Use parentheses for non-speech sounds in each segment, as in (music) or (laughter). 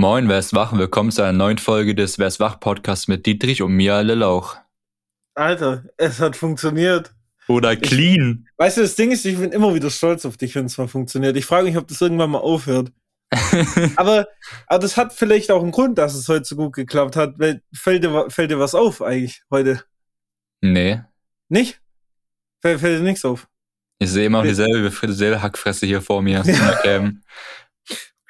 Moin, wer ist wach? Willkommen zu einer neuen Folge des Wer ist wach Podcasts mit Dietrich und mir, Lillauch. Alter, es hat funktioniert. Oder clean. Ich, weißt du, das Ding ist, ich bin immer wieder stolz auf dich, wenn es mal funktioniert. Ich frage mich, ob das irgendwann mal aufhört. (laughs) aber, aber das hat vielleicht auch einen Grund, dass es heute so gut geklappt hat. Fällt dir, fällt dir was auf eigentlich heute? Nee. Nicht? Fällt, fällt dir nichts auf? Ich sehe immer noch dieselbe, dieselbe Hackfresse hier vor mir. (laughs) Ja.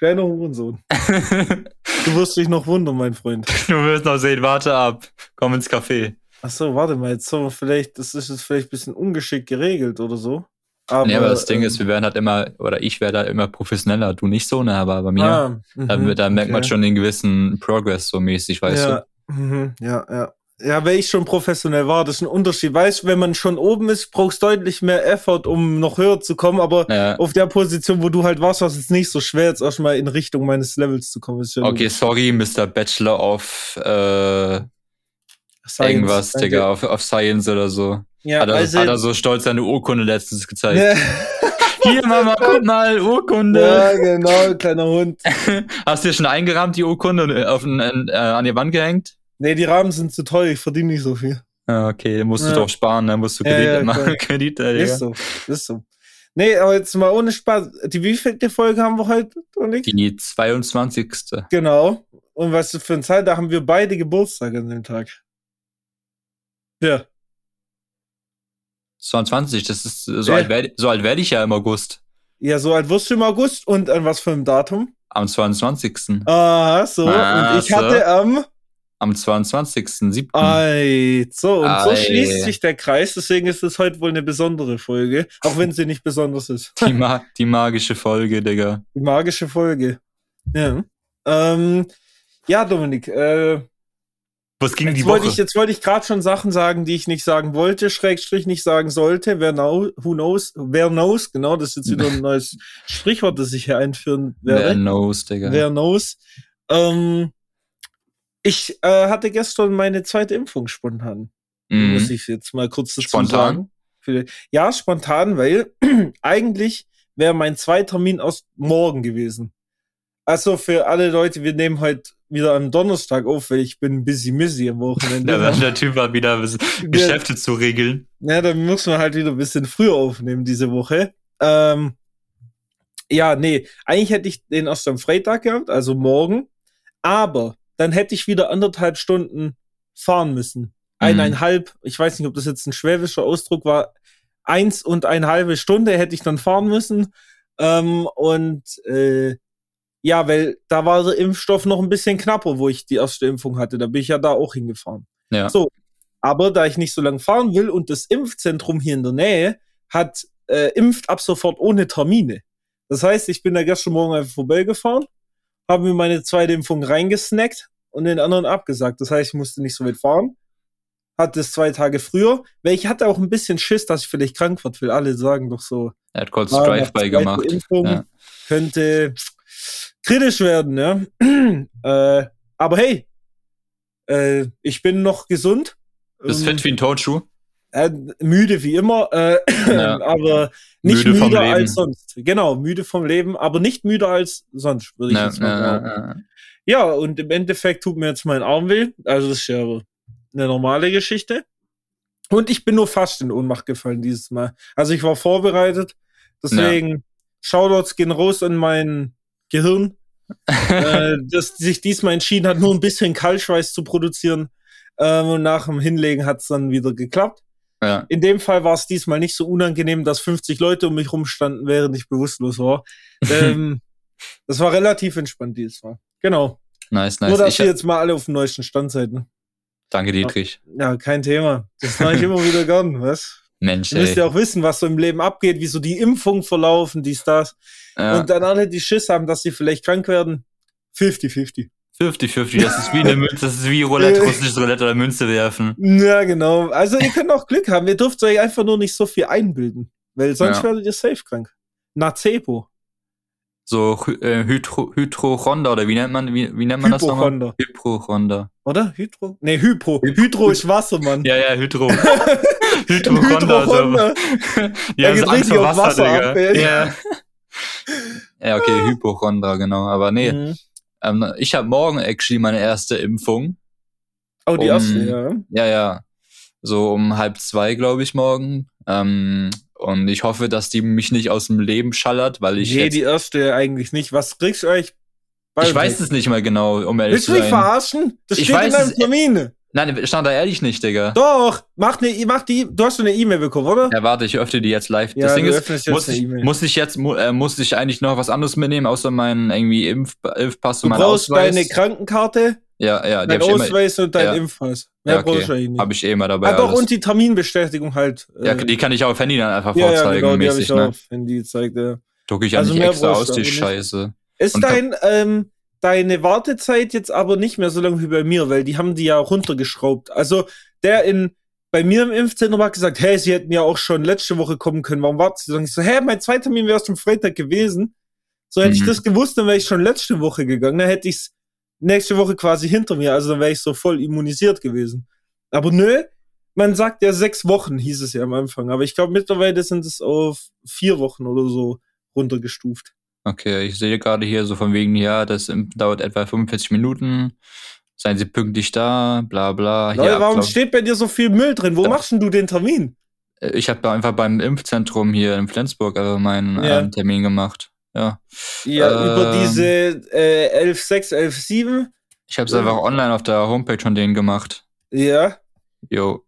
Kleiner Hurensohn. (laughs) du wirst dich noch wundern, mein Freund. Du wirst noch sehen, warte ab. Komm ins Café. Ach so, warte mal, jetzt sollen wir vielleicht, das ist jetzt vielleicht ein bisschen ungeschickt geregelt oder so. Aber, nee, aber das Ding ähm, ist, wir werden halt immer, oder ich werde halt immer professioneller, du nicht so, ne, aber bei mir, ah, da, mhm, da, merkt okay. man schon den gewissen Progress so mäßig, weißt ja, du? Mhm, ja, ja. Ja, weil ich schon professionell war, das ist ein Unterschied. Weißt, wenn man schon oben ist, brauchst du deutlich mehr Effort, um noch höher zu kommen. Aber ja. auf der Position, wo du halt warst, war es jetzt nicht so schwer, jetzt erstmal in Richtung meines Levels zu kommen. okay, sorry, Mr. Bachelor of äh, Science, irgendwas, danke. Digga, auf, auf Science oder so. Ja, hat, er, also, hat er so stolz seine Urkunde letztens gezeigt. Ja. (laughs) Hier, Mama, guck mal, Urkunde. Ja, genau, kleiner Hund. (laughs) Hast du dir schon eingerahmt, die Urkunde, auf, äh, an die Wand gehängt? Nee, die Rahmen sind zu teuer, ich verdiene nicht so viel. Ah, okay, dann musst du ja. doch sparen, dann musst du Kredit ja, ja, machen. (laughs) Kredit, Digga. Ist so, ist so. Nee, aber jetzt mal ohne Spaß. Die wievielte Folge haben wir heute, Dominik? Die 22. Genau. Und was für eine Zeit, da haben wir beide Geburtstag an dem Tag. Ja. 22, das ist, so, alt werde, so alt werde ich ja im August. Ja, so alt wirst du im August und an was für einem Datum? Am 22. Ah, so. Ah, und ich so. hatte am am 22.07. Ei, so, und Ei. so schließt sich der Kreis, deswegen ist es heute wohl eine besondere Folge, auch wenn sie nicht besonders ist. (laughs) Die, ma die magische Folge, Digga. Die magische Folge. Ja. Ähm, ja, Dominik, äh, was ging jetzt die wollte Ich, jetzt wollte ich gerade schon Sachen sagen, die ich nicht sagen wollte, Schrägstrich nicht sagen sollte. Wer know, who knows, wer knows, genau, das ist jetzt wieder ein (laughs) neues Sprichwort, das ich hier einführen werde. Wer knows, Digga. Wer knows. Ähm, ich äh, hatte gestern meine zweite Impfung spontan. Mhm. Muss ich jetzt mal kurz dazu spontan? sagen. Ja, spontan, weil (clears throat) eigentlich wäre mein zweiter Termin aus morgen gewesen. Also für alle Leute, wir nehmen heute wieder am Donnerstag auf, weil ich bin busy missy am Wochenende. (laughs) ja, der Typ war wieder (laughs) Geschäfte ja, zu regeln. Ja, dann muss man halt wieder ein bisschen früher aufnehmen diese Woche. Ähm, ja, nee, eigentlich hätte ich den erst am Freitag gehabt, also morgen. Aber dann hätte ich wieder anderthalb Stunden fahren müssen. Eineinhalb, ich weiß nicht, ob das jetzt ein schwäbischer Ausdruck war, eins und eine halbe Stunde hätte ich dann fahren müssen. Ähm, und äh, ja, weil da war der Impfstoff noch ein bisschen knapper, wo ich die erste Impfung hatte. Da bin ich ja da auch hingefahren. Ja. So, aber da ich nicht so lange fahren will und das Impfzentrum hier in der Nähe hat äh, impft ab sofort ohne Termine. Das heißt, ich bin da gestern Morgen einfach vorbeigefahren, habe mir meine zweite Impfung reingesnackt und den anderen abgesagt. Das heißt, ich musste nicht so weit fahren. Hatte es zwei Tage früher, weil ich hatte auch ein bisschen Schiss, dass ich vielleicht krank wird, weil alle sagen doch so. Er hat kurz Drive-by gemacht. Impfung ja. Könnte kritisch werden, ja. (clears throat) äh, aber hey, äh, ich bin noch gesund. Bist fit wie ein Totschuh? Äh, müde wie immer, äh, ja. (laughs) aber nicht müde müder als sonst. Genau, müde vom Leben, aber nicht müder als sonst, würde ich ja, jetzt mal sagen. Ja, und im Endeffekt tut mir jetzt mein Arm weh. Also das ist ja eine normale Geschichte. Und ich bin nur fast in Ohnmacht gefallen dieses Mal. Also ich war vorbereitet. Deswegen ja. Shoutouts gehen raus in mein Gehirn, (laughs) äh, dass sich diesmal entschieden hat, nur ein bisschen Kaltschweiß zu produzieren. Ähm, und nach dem Hinlegen hat es dann wieder geklappt. Ja. In dem Fall war es diesmal nicht so unangenehm, dass 50 Leute um mich rumstanden, während ich bewusstlos war. (laughs) ähm, das war relativ entspannt dieses Mal. Genau. Nice, nice. Nur, dass ich, ihr jetzt mal alle auf dem neuesten Stand seid. Ne? Danke, Dietrich. Ja, kein Thema. Das mache ich (laughs) immer wieder gern, was? Mensch, Ihr müsst ja auch wissen, was so im Leben abgeht, wie so die Impfungen verlaufen, dies, das. Ja. Und dann alle, die Schiss haben, dass sie vielleicht krank werden. 50-50. 50-50, das ist wie eine (laughs) Münze, das ist wie Roulette, russisches Roulette oder Münze werfen. Ja, genau. Also ihr könnt auch Glück haben. Ihr dürft euch einfach nur nicht so viel einbilden. Weil sonst ja. werdet ihr safe krank. Nacebo so äh, Hydro, Hydrochonda oder wie nennt man, wie, wie nennt man das nochmal? Hypochonda. Oder? Hydro? Nee, Hypo. Hydro ist Wasser, Mann. Ja, ja, Hydro. (laughs) Hydrochonda. Hydrochonda. ja, das ist Angst vor Wasser, Wasser Digga. Ab, ja. ja, okay, Hypochondra, genau. Aber nee. Mhm. Ähm, ich habe morgen actually meine erste Impfung. Oh, die um, erste, ja. Ja, ja. So um halb zwei, glaube ich, morgen. Ähm, und ich hoffe, dass die mich nicht aus dem Leben schallert, weil ich. Nee, die erste eigentlich nicht. Was kriegst du eigentlich? Ich weiß es nicht mal genau, um ehrlich Willst zu sein. Willst du mich verarschen? Das ich steht weiß in deinem Termin. Nein, stand da ehrlich nicht, Digga. Doch, mach ne, mach die, du hast schon eine E-Mail bekommen, oder? Ja, warte, ich öffne die jetzt live. Ja, das Ding ist, muss ich, muss ich jetzt, äh, muss ich eigentlich noch was anderes mitnehmen, außer meinen irgendwie Impf, Impfpass und mein Ausweis? Du brauchst deine Krankenkarte, ja, ja, dein Ausweis immer, und dein ja. Impfpass. Mehr ja, okay. ich nicht. Hab ich eh immer dabei. Ah, doch, und die Terminbestätigung halt. Äh, ja, die kann ich auch auf Handy dann einfach ja, vorzeigen, ja, genau, mäßig, die hab ich ne? Auf Handy gezeigt, ja. Druck ich also ja nicht extra aus, die Scheiße. Ist und dein, ähm, deine Wartezeit jetzt aber nicht mehr so lange wie bei mir, weil die haben die ja runtergeschraubt. Also der in bei mir im Impfzentrum hat gesagt, hey, sie hätten ja auch schon letzte Woche kommen können. Warum warten sie? Dann ich so, hä, mein zweiter Termin wäre erst am Freitag gewesen. So hätte mhm. ich das gewusst, dann wäre ich schon letzte Woche gegangen. Dann hätte ich es nächste Woche quasi hinter mir. Also dann wäre ich so voll immunisiert gewesen. Aber nö, man sagt ja sechs Wochen, hieß es ja am Anfang. Aber ich glaube, mittlerweile sind es auf vier Wochen oder so runtergestuft. Okay, ich sehe gerade hier so von wegen, ja, das dauert etwa 45 Minuten. Seien Sie pünktlich da, bla bla. Leute, warum Ablauf. steht bei dir so viel Müll drin? Wo ja. machst denn du den Termin? Äh, ich habe einfach beim Impfzentrum hier in Flensburg also meinen ja. ähm, Termin gemacht. Ja. Ja, ähm, über diese äh, 11.6, 11.7. Ich habe es einfach online auf der Homepage von denen gemacht. Ja. Jo.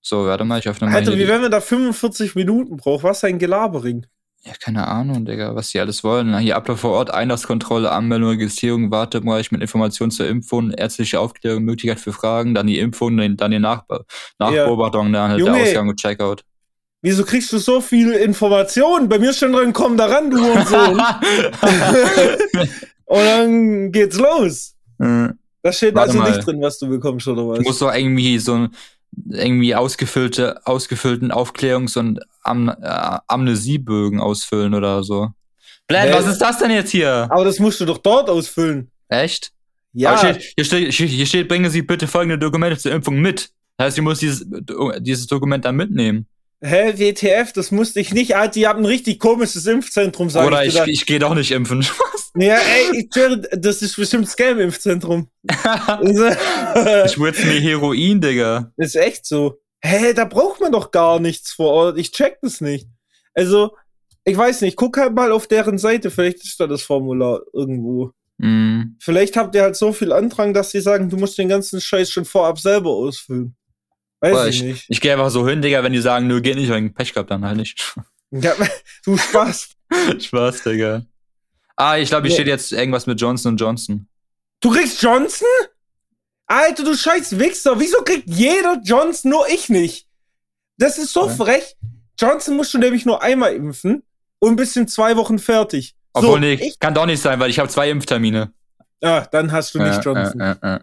So, warte mal, ich öffne mal. Alter, wie wenn man da 45 Minuten braucht? Was ein Gelabering. Ja, keine Ahnung, Digga, was die alles wollen. Hier Ablauf vor Ort, Einlasskontrolle, Anmeldung, Registrierung, Wartebereich mit Informationen zur Impfung, ärztliche Aufklärung, Möglichkeit für Fragen, dann die Impfung, dann die Nachbe Nachbeobachtung, dann halt Junge, der Ausgang und Checkout. Wieso kriegst du so viel Informationen? Bei mir schon drin, komm da ran, du und so. (laughs) und dann geht's los. Mhm. Da steht Warte also mal. nicht drin, was du bekommst, oder was? Du musst doch irgendwie so ein irgendwie ausgefüllte, ausgefüllten Aufklärungs- und Am äh, Amnesiebögen ausfüllen oder so. Blend, was ist das denn jetzt hier? Aber das musst du doch dort ausfüllen. Echt? Ja. Hier steht, hier, steht, hier steht, bringen Sie bitte folgende Dokumente zur Impfung mit. Das heißt, ich muss dieses, dieses Dokument dann mitnehmen. Hä, WTF, das musste ich nicht. Alter, die haben ein richtig komisches Impfzentrum, sag Oder ich, ich, ich gehe doch nicht impfen. (laughs) ja, ey, ich schwöre, das ist bestimmt Scam-Impfzentrum. (laughs) ich würde mir Heroin, Digga. Ist echt so. Hä, da braucht man doch gar nichts vor Ort. Ich check das nicht. Also, ich weiß nicht, guck halt mal auf deren Seite, vielleicht ist da das Formular irgendwo. Mm. Vielleicht habt ihr halt so viel Andrang, dass sie sagen, du musst den ganzen Scheiß schon vorab selber ausfüllen. Weiß Boah, ich, nicht. Ich gehe einfach so hin, Digga, wenn die sagen, nö, geht nicht, weil Pech gehabt, dann halt nicht. Ja, du Spaß. (laughs) Spaß, Digga. Ah, ich glaube, hier ja. steht jetzt irgendwas mit Johnson Johnson. Du kriegst Johnson? Alter, du scheiß Wichser. Wieso kriegt jeder Johnson, nur ich nicht? Das ist so ja. frech. Johnson musst du nämlich nur einmal impfen und bist in zwei Wochen fertig. Obwohl, so, nee, ich kann doch nicht sein, weil ich habe zwei Impftermine. Ah, dann hast du nicht Johnson. Äh, äh, äh.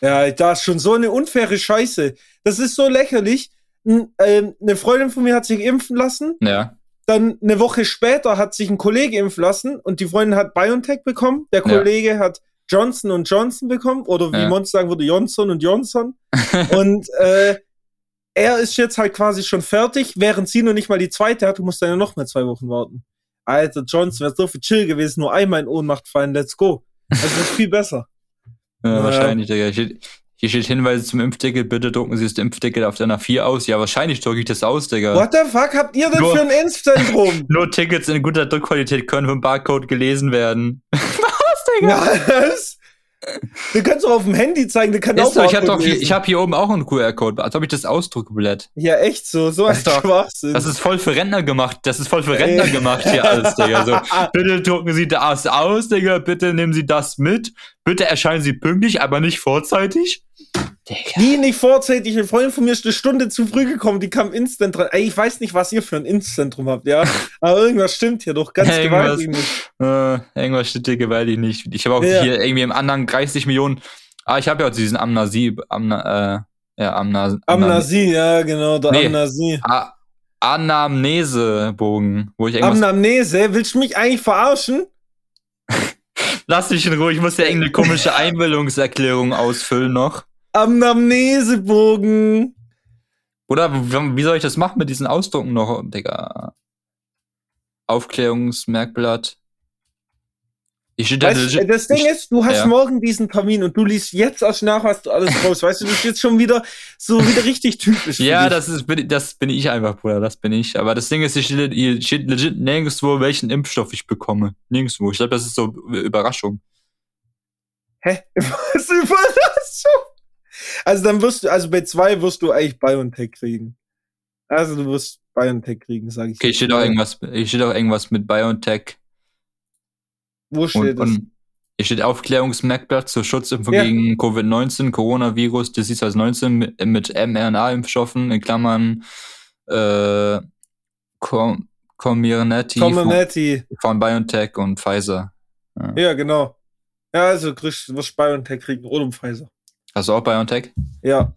Ja, das ist schon so eine unfaire Scheiße. Das ist so lächerlich. Ähm, eine Freundin von mir hat sich impfen lassen. Ja. Dann eine Woche später hat sich ein Kollege impfen lassen und die Freundin hat BioNTech bekommen. Der Kollege ja. hat Johnson und Johnson bekommen oder wie ja. man sagen würde, Johnson und Johnson. (laughs) und äh, er ist jetzt halt quasi schon fertig, während sie noch nicht mal die zweite hat. Du musst dann ja noch mal zwei Wochen warten. Alter, Johnson wäre so viel chill gewesen, nur einmal in Ohnmacht fallen, let's go. Also das ist viel besser. Ja, wahrscheinlich, Digga. Hier, hier steht Hinweise zum Impfticket. Bitte drucken Sie das Impfticket auf deiner 4 aus. Ja, wahrscheinlich drucke ich das aus, Digga. What the fuck habt ihr denn nur, für ein Impfzentrum? (laughs) nur Tickets in guter Druckqualität können vom Barcode gelesen werden. (laughs) Was, Digga? Was? Du kannst doch auf dem Handy zeigen, du kannst auch so, Ich, doch hier, ich habe hier oben auch einen QR-Code, als ob ich das ausdrucke, Blatt. Ja, echt so, so ein Schwachsinn. Das ist voll für Rentner gemacht, das ist voll für Rentner gemacht hier alles, Digga. So, (laughs) bitte drucken Sie das aus, Digga, bitte nehmen Sie das mit, bitte erscheinen Sie pünktlich, aber nicht vorzeitig. Digga. Die nicht vorzeitig. Eine Freundin von mir ist eine Stunde zu früh gekommen, die kam instant dran. Ey, ich weiß nicht, was ihr für ein Instzentrum habt, ja. (laughs) Aber irgendwas stimmt hier doch ganz irgendwas, gewaltig nicht. Äh, irgendwas stimmt hier gewaltig nicht. Ich habe auch ja. hier irgendwie im anderen 30 Millionen. Ah, ich habe ja auch diesen Amnasi, Amna, äh, ja, Amna, Amnasi, ja, genau, der nee, Amnasi. A Anamnesebogen, wo ich irgendwas. Anamnese? Willst du mich eigentlich verarschen? (laughs) Lass mich in Ruhe, ich muss ja irgendeine komische (laughs) Einwilligungserklärung ausfüllen noch. Amnamnesebogen. Oder wie soll ich das machen mit diesen Ausdrucken noch, Digga? Aufklärungsmerkblatt. Ich weißt, da, das Ding ich, ist, du hast ja. morgen diesen Termin und du liest jetzt erst nach, was du alles brauchst. Weißt du, du bist jetzt schon wieder so wieder richtig typisch. ja, das ist das bin ich einfach, Bruder, das bin ich. Aber das Ding ist, ich steht legit nirgendwo, welchen Impfstoff ich bekomme. Nirgendwo. Ich glaube, das ist so Überraschung. Hä? (laughs) Was Überraschung? Also dann wirst du, also bei zwei wirst du eigentlich BioNTech kriegen. Also du wirst BioNTech kriegen, sage ich. Okay, steht auch irgendwas, steht auch irgendwas mit BioNTech. Wo steht und, das? hier steht Aufklärungsmerkblatt zur Schutzimpfung ja. gegen Covid-19, Coronavirus, Disease 19 mit, mit mRNA-Impfstoffen, in Klammern äh, Com Comirnaty, Comirnaty. Von, von BioNTech und Pfizer. Ja, ja genau. Ja, also kriegst du BioNTech kriegen oder Pfizer. Hast du auch BioNTech? Ja.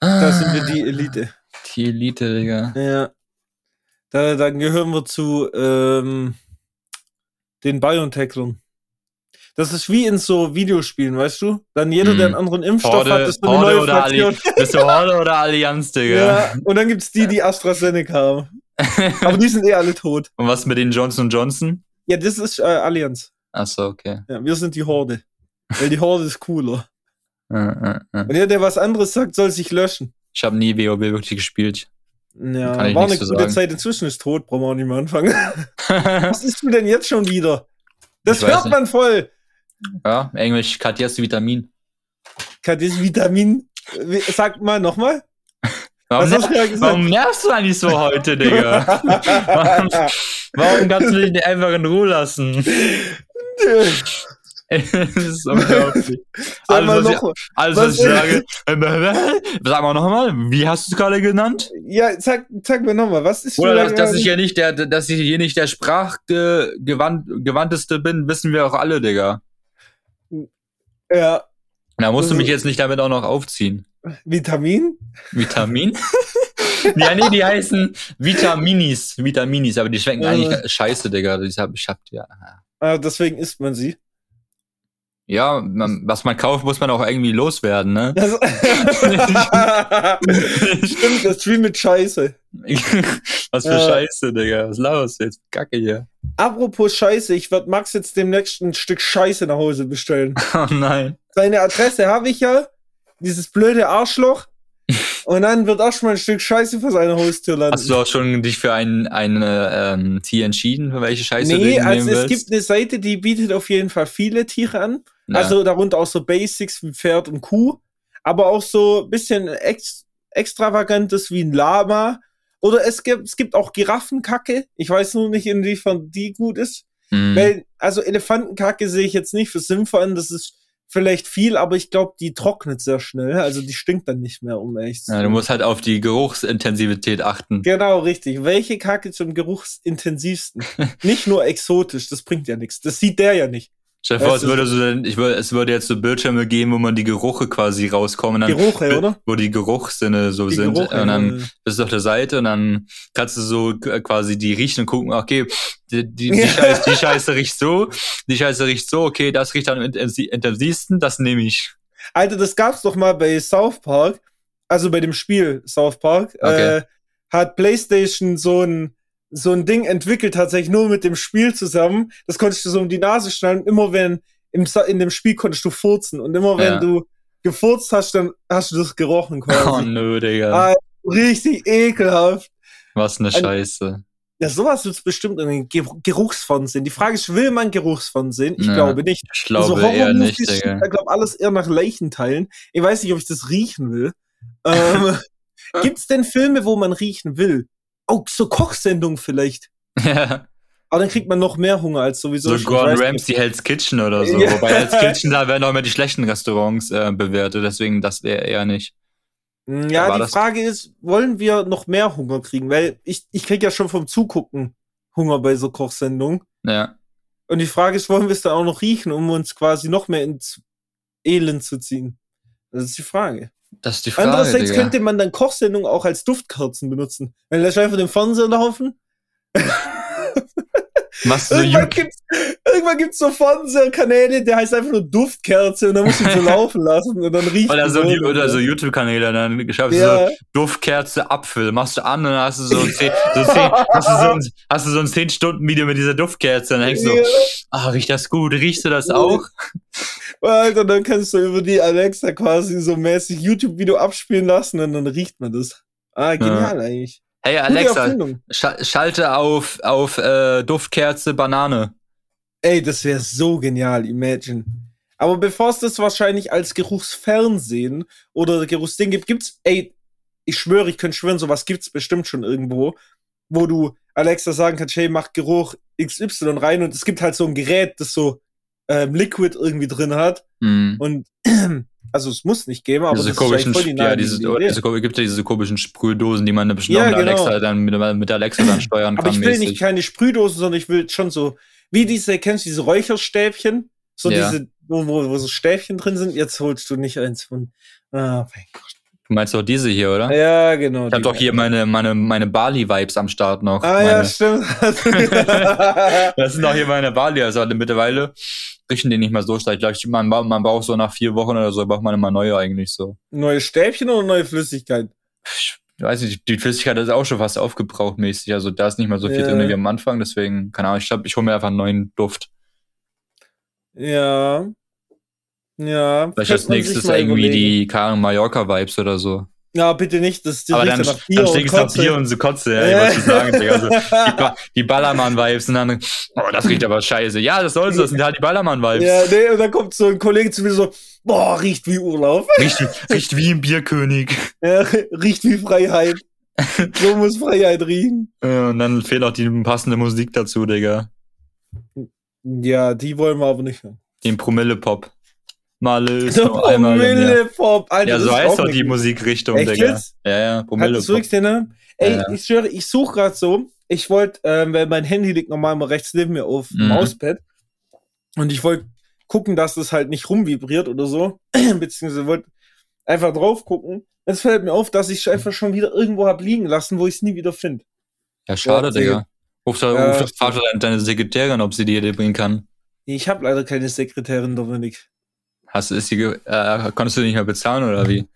Ah, da sind wir die Elite. Die Elite, Digga. Ja. Da, dann gehören wir zu ähm, den BioNTechlern. Das ist wie in so Videospielen, weißt du? Dann jeder, der einen hm. anderen Impfstoff Horde, hat, ist eine Horde neue oder Fraktion. Bist du Horde oder Allianz, Digga? Ja, und dann gibt's die, die AstraZeneca haben. (laughs) Aber die sind eh alle tot. Und was mit den Johnson Johnson? Ja, das ist äh, Allianz. Ach so, okay. Ja, wir sind die Horde. Weil die Horde ist cooler. Und jeder, der was anderes sagt, soll sich löschen. Ich habe nie WoW wirklich gespielt. Ja, war eine gute sagen. Zeit. Inzwischen ist tot, brauchen wir auch nicht mehr anfangen. (laughs) was ist du denn jetzt schon wieder? Das hört man voll. Ja, Englisch, Katjas Vitamin. Katjas Vitamin. Sag mal nochmal. Warum, ner warum nervst du eigentlich so heute, Digga? (laughs) warum, warum kannst du dich nicht einfach in Ruhe lassen? (laughs) (laughs) das ist unglaublich. Sag alles, was, noch, ich, alles, was, was ich sage. sag mal nochmal, wie hast du es gerade genannt? Ja, sag, sag mir nochmal, was ist Oder dass, dass ich ja nicht der, dass ich hier nicht der sprachgewandteste bin, wissen wir auch alle, Digga. Ja. Da musst du mich jetzt nicht damit auch noch aufziehen. Vitamin? Vitamin? (laughs) ja, nee, die heißen Vitaminis. Vitaminis, aber die schmecken äh. eigentlich scheiße, Digga. Ich hab, ich hab, ja. Ah, deswegen isst man sie. Ja, man, was man kauft, muss man auch irgendwie loswerden, ne? Das (laughs) Stimmt, das Stream mit Scheiße. (laughs) was für äh, Scheiße, Digga. Was los jetzt? Kacke hier. Apropos Scheiße, ich werde Max jetzt demnächst ein Stück Scheiße nach Hause bestellen. (laughs) Oh nein. Seine Adresse habe ich ja. Dieses blöde Arschloch. Und dann wird auch schon mal ein Stück Scheiße vor seiner Haustür landen. Hast du auch schon dich für ein, eine ähm, Tier entschieden, für welche Scheiße nee, du nehmen also es gibt eine Seite, die bietet auf jeden Fall viele Tiere an. Ja. Also darunter auch so Basics wie Pferd und Kuh, aber auch so ein bisschen ex extravagantes wie ein Lama. Oder es gibt, es gibt auch Giraffenkacke. Ich weiß nur nicht, inwiefern die gut ist. Mhm. Weil, also Elefantenkacke sehe ich jetzt nicht für sinnvoll an. Das ist vielleicht viel, aber ich glaube, die trocknet sehr schnell. Also die stinkt dann nicht mehr, um echt zu Ja, du musst halt auf die Geruchsintensivität achten. Genau, richtig. Welche Kacke zum geruchsintensivsten? (laughs) nicht nur exotisch, das bringt ja nichts. Das sieht der ja nicht. Stell dir vor, es würde, so, ich würde, es würde jetzt so Bildschirme geben, wo man die Geruche quasi rauskommen. Dann, Geruche, oder? Wo die Geruchssinne so die sind. Geruche, und dann bist du auf der Seite und dann kannst du so quasi die riechen und gucken, okay, die, die, die, Scheiße, die Scheiße riecht so, die Scheiße riecht so, okay, das riecht am intensivsten, das nehme ich. Alter, das gab's doch mal bei South Park, also bei dem Spiel South Park, okay. äh, hat PlayStation so ein so ein Ding entwickelt, tatsächlich nur mit dem Spiel zusammen. Das konntest du so um die Nase schneiden. Immer wenn im, in dem Spiel konntest du furzen. Und immer wenn ja. du gefurzt hast, dann hast du das gerochen quasi. Oh nö, Digga. Ah, richtig ekelhaft. Was eine Scheiße. Ja, sowas wird bestimmt in den Geruchsfond sehen. Die Frage ist, will man Geruchsfond sehen? Ich ja, glaube nicht. Ich glaube also eher nicht, Digga. Ich glaube, alles eher nach Leichenteilen. Ich weiß nicht, ob ich das riechen will. ähm, (laughs) Gibt's denn Filme, wo man riechen will? Oh, so Kochsendung vielleicht. Ja. Aber dann kriegt man noch mehr Hunger als sowieso. So Gordon Ramsay Hell's Kitchen oder so. Ja. Wobei Hell's (laughs) Kitchen, da werden auch immer die schlechten Restaurants äh, bewertet, deswegen das wäre eher nicht. Hm, ja, die Frage ist, wollen wir noch mehr Hunger kriegen? Weil ich, ich krieg ja schon vom Zugucken Hunger bei so Kochsendungen. Ja. Und die Frage ist, wollen wir es dann auch noch riechen, um uns quasi noch mehr ins Elend zu ziehen? Das ist die Frage. Das ist die Frage. Andererseits Digga. könnte man dann Kochsendungen auch als Duftkerzen benutzen. Wenn lässt einfach den Fernseher laufen. Machst du irgendwann, gibt's, irgendwann gibt's so Fernsehkanäle, der heißt einfach nur Duftkerze und dann musst du ihn so (laughs) laufen lassen und dann riecht Oder so, die, oder so YouTube-Kanäle, dann schaffst ja. du so Duftkerze Apfel, machst du an und dann hast du so, zehn, so zehn, hast, du so ein, hast du so ein 10-Stunden-Video mit dieser Duftkerze und dann denkst du ja. so, ah, riecht das gut, riechst du das auch? (laughs) Alter, dann kannst du über die Alexa quasi so mäßig YouTube-Video abspielen lassen und dann riecht man das. Ah, genial ja. eigentlich. Hey Alexa, sch schalte auf, auf äh, Duftkerze Banane. Ey, das wäre so genial, imagine. Aber bevor es das wahrscheinlich als Geruchsfernsehen oder Geruchsding gibt, gibt's, ey, ich schwöre, ich könnte schwören, sowas gibt's bestimmt schon irgendwo, wo du Alexa sagen kannst, hey, mach Geruch XY rein und es gibt halt so ein Gerät, das so ähm, Liquid irgendwie drin hat. Mm. Und (clears throat) also es muss nicht geben, aber diese das komischen, ist die ja, diese, diese, gibt ja diese komischen Sprühdosen, die man bestimmt ja, mit genau. Alexa dann mit, mit Alexa dann steuern kann. Aber ich will mäßig. nicht keine Sprühdosen, sondern ich will schon so, wie diese, kennst du diese Räucherstäbchen? So ja. diese, wo, wo, wo so Stäbchen drin sind. Jetzt holst du nicht eins von. Ah, mein Gott. Du meinst doch diese hier, oder? Ja, genau. Ich hab doch hier meine, meine, meine Bali-Vibes am Start noch. Ah, meine, ja, stimmt. (laughs) das sind doch hier meine Bali, also mittlerweile riechen die nicht mehr so stark. Ich glaube, man, man braucht so nach vier Wochen oder so, braucht man immer neue eigentlich so. Neue Stäbchen oder neue Flüssigkeit? Ich weiß nicht, die Flüssigkeit ist auch schon fast aufgebraucht mäßig. Also da ist nicht mehr so viel ja. drin wie am Anfang, deswegen, keine Ahnung, ich glaube, ich hole mir einfach einen neuen Duft. Ja. Ja. Vielleicht als nächstes irgendwie überlegen. die Karen Mallorca Vibes oder so. Ja, bitte nicht, das ist Aber dann, nach Bier dann stinkst Bier und so Kotze, ja, ja. ich sagen, Digga. Also, (laughs) die, die Ballermann-Vibes und dann, oh, das riecht aber scheiße. Ja, das soll so, das sind halt die Ballermann-Vibes. Ja, nee, und dann kommt so ein Kollege zu mir so, boah, riecht wie Urlaub. (laughs) Riecht, riecht wie ein Bierkönig. Ja, riecht wie Freiheit. (laughs) so muss Freiheit riechen. Ja, und dann fehlt auch die passende Musik dazu, Digga. Ja, die wollen wir aber nicht hören. Den Promille-Pop. Malle ist so Promille-Pop, Alter. Ja, so heißt doch die Musikrichtung, Echt Digga. Jetzt? Ja, ja, Promille-Pop. Ey, ja, ich schwöre, ich suche gerade so. Ich wollte, ähm, weil mein Handy liegt normal mal rechts neben mir auf dem mhm. Mauspad. Und ich wollte gucken, dass das halt nicht rumvibriert oder so. (clears throat) Beziehungsweise wollte einfach drauf gucken. Es fällt mir auf, dass ich einfach schon wieder irgendwo hab liegen lassen, wo ich es nie wieder finde. Ja, schade, ja, Digga. Ruf da, ja, ruf deine Sekretärin, ob sie dir die bringen kann. Ich habe leider keine Sekretärin, Dominik. Hast du ist die, äh, konntest du nicht mehr bezahlen oder wie?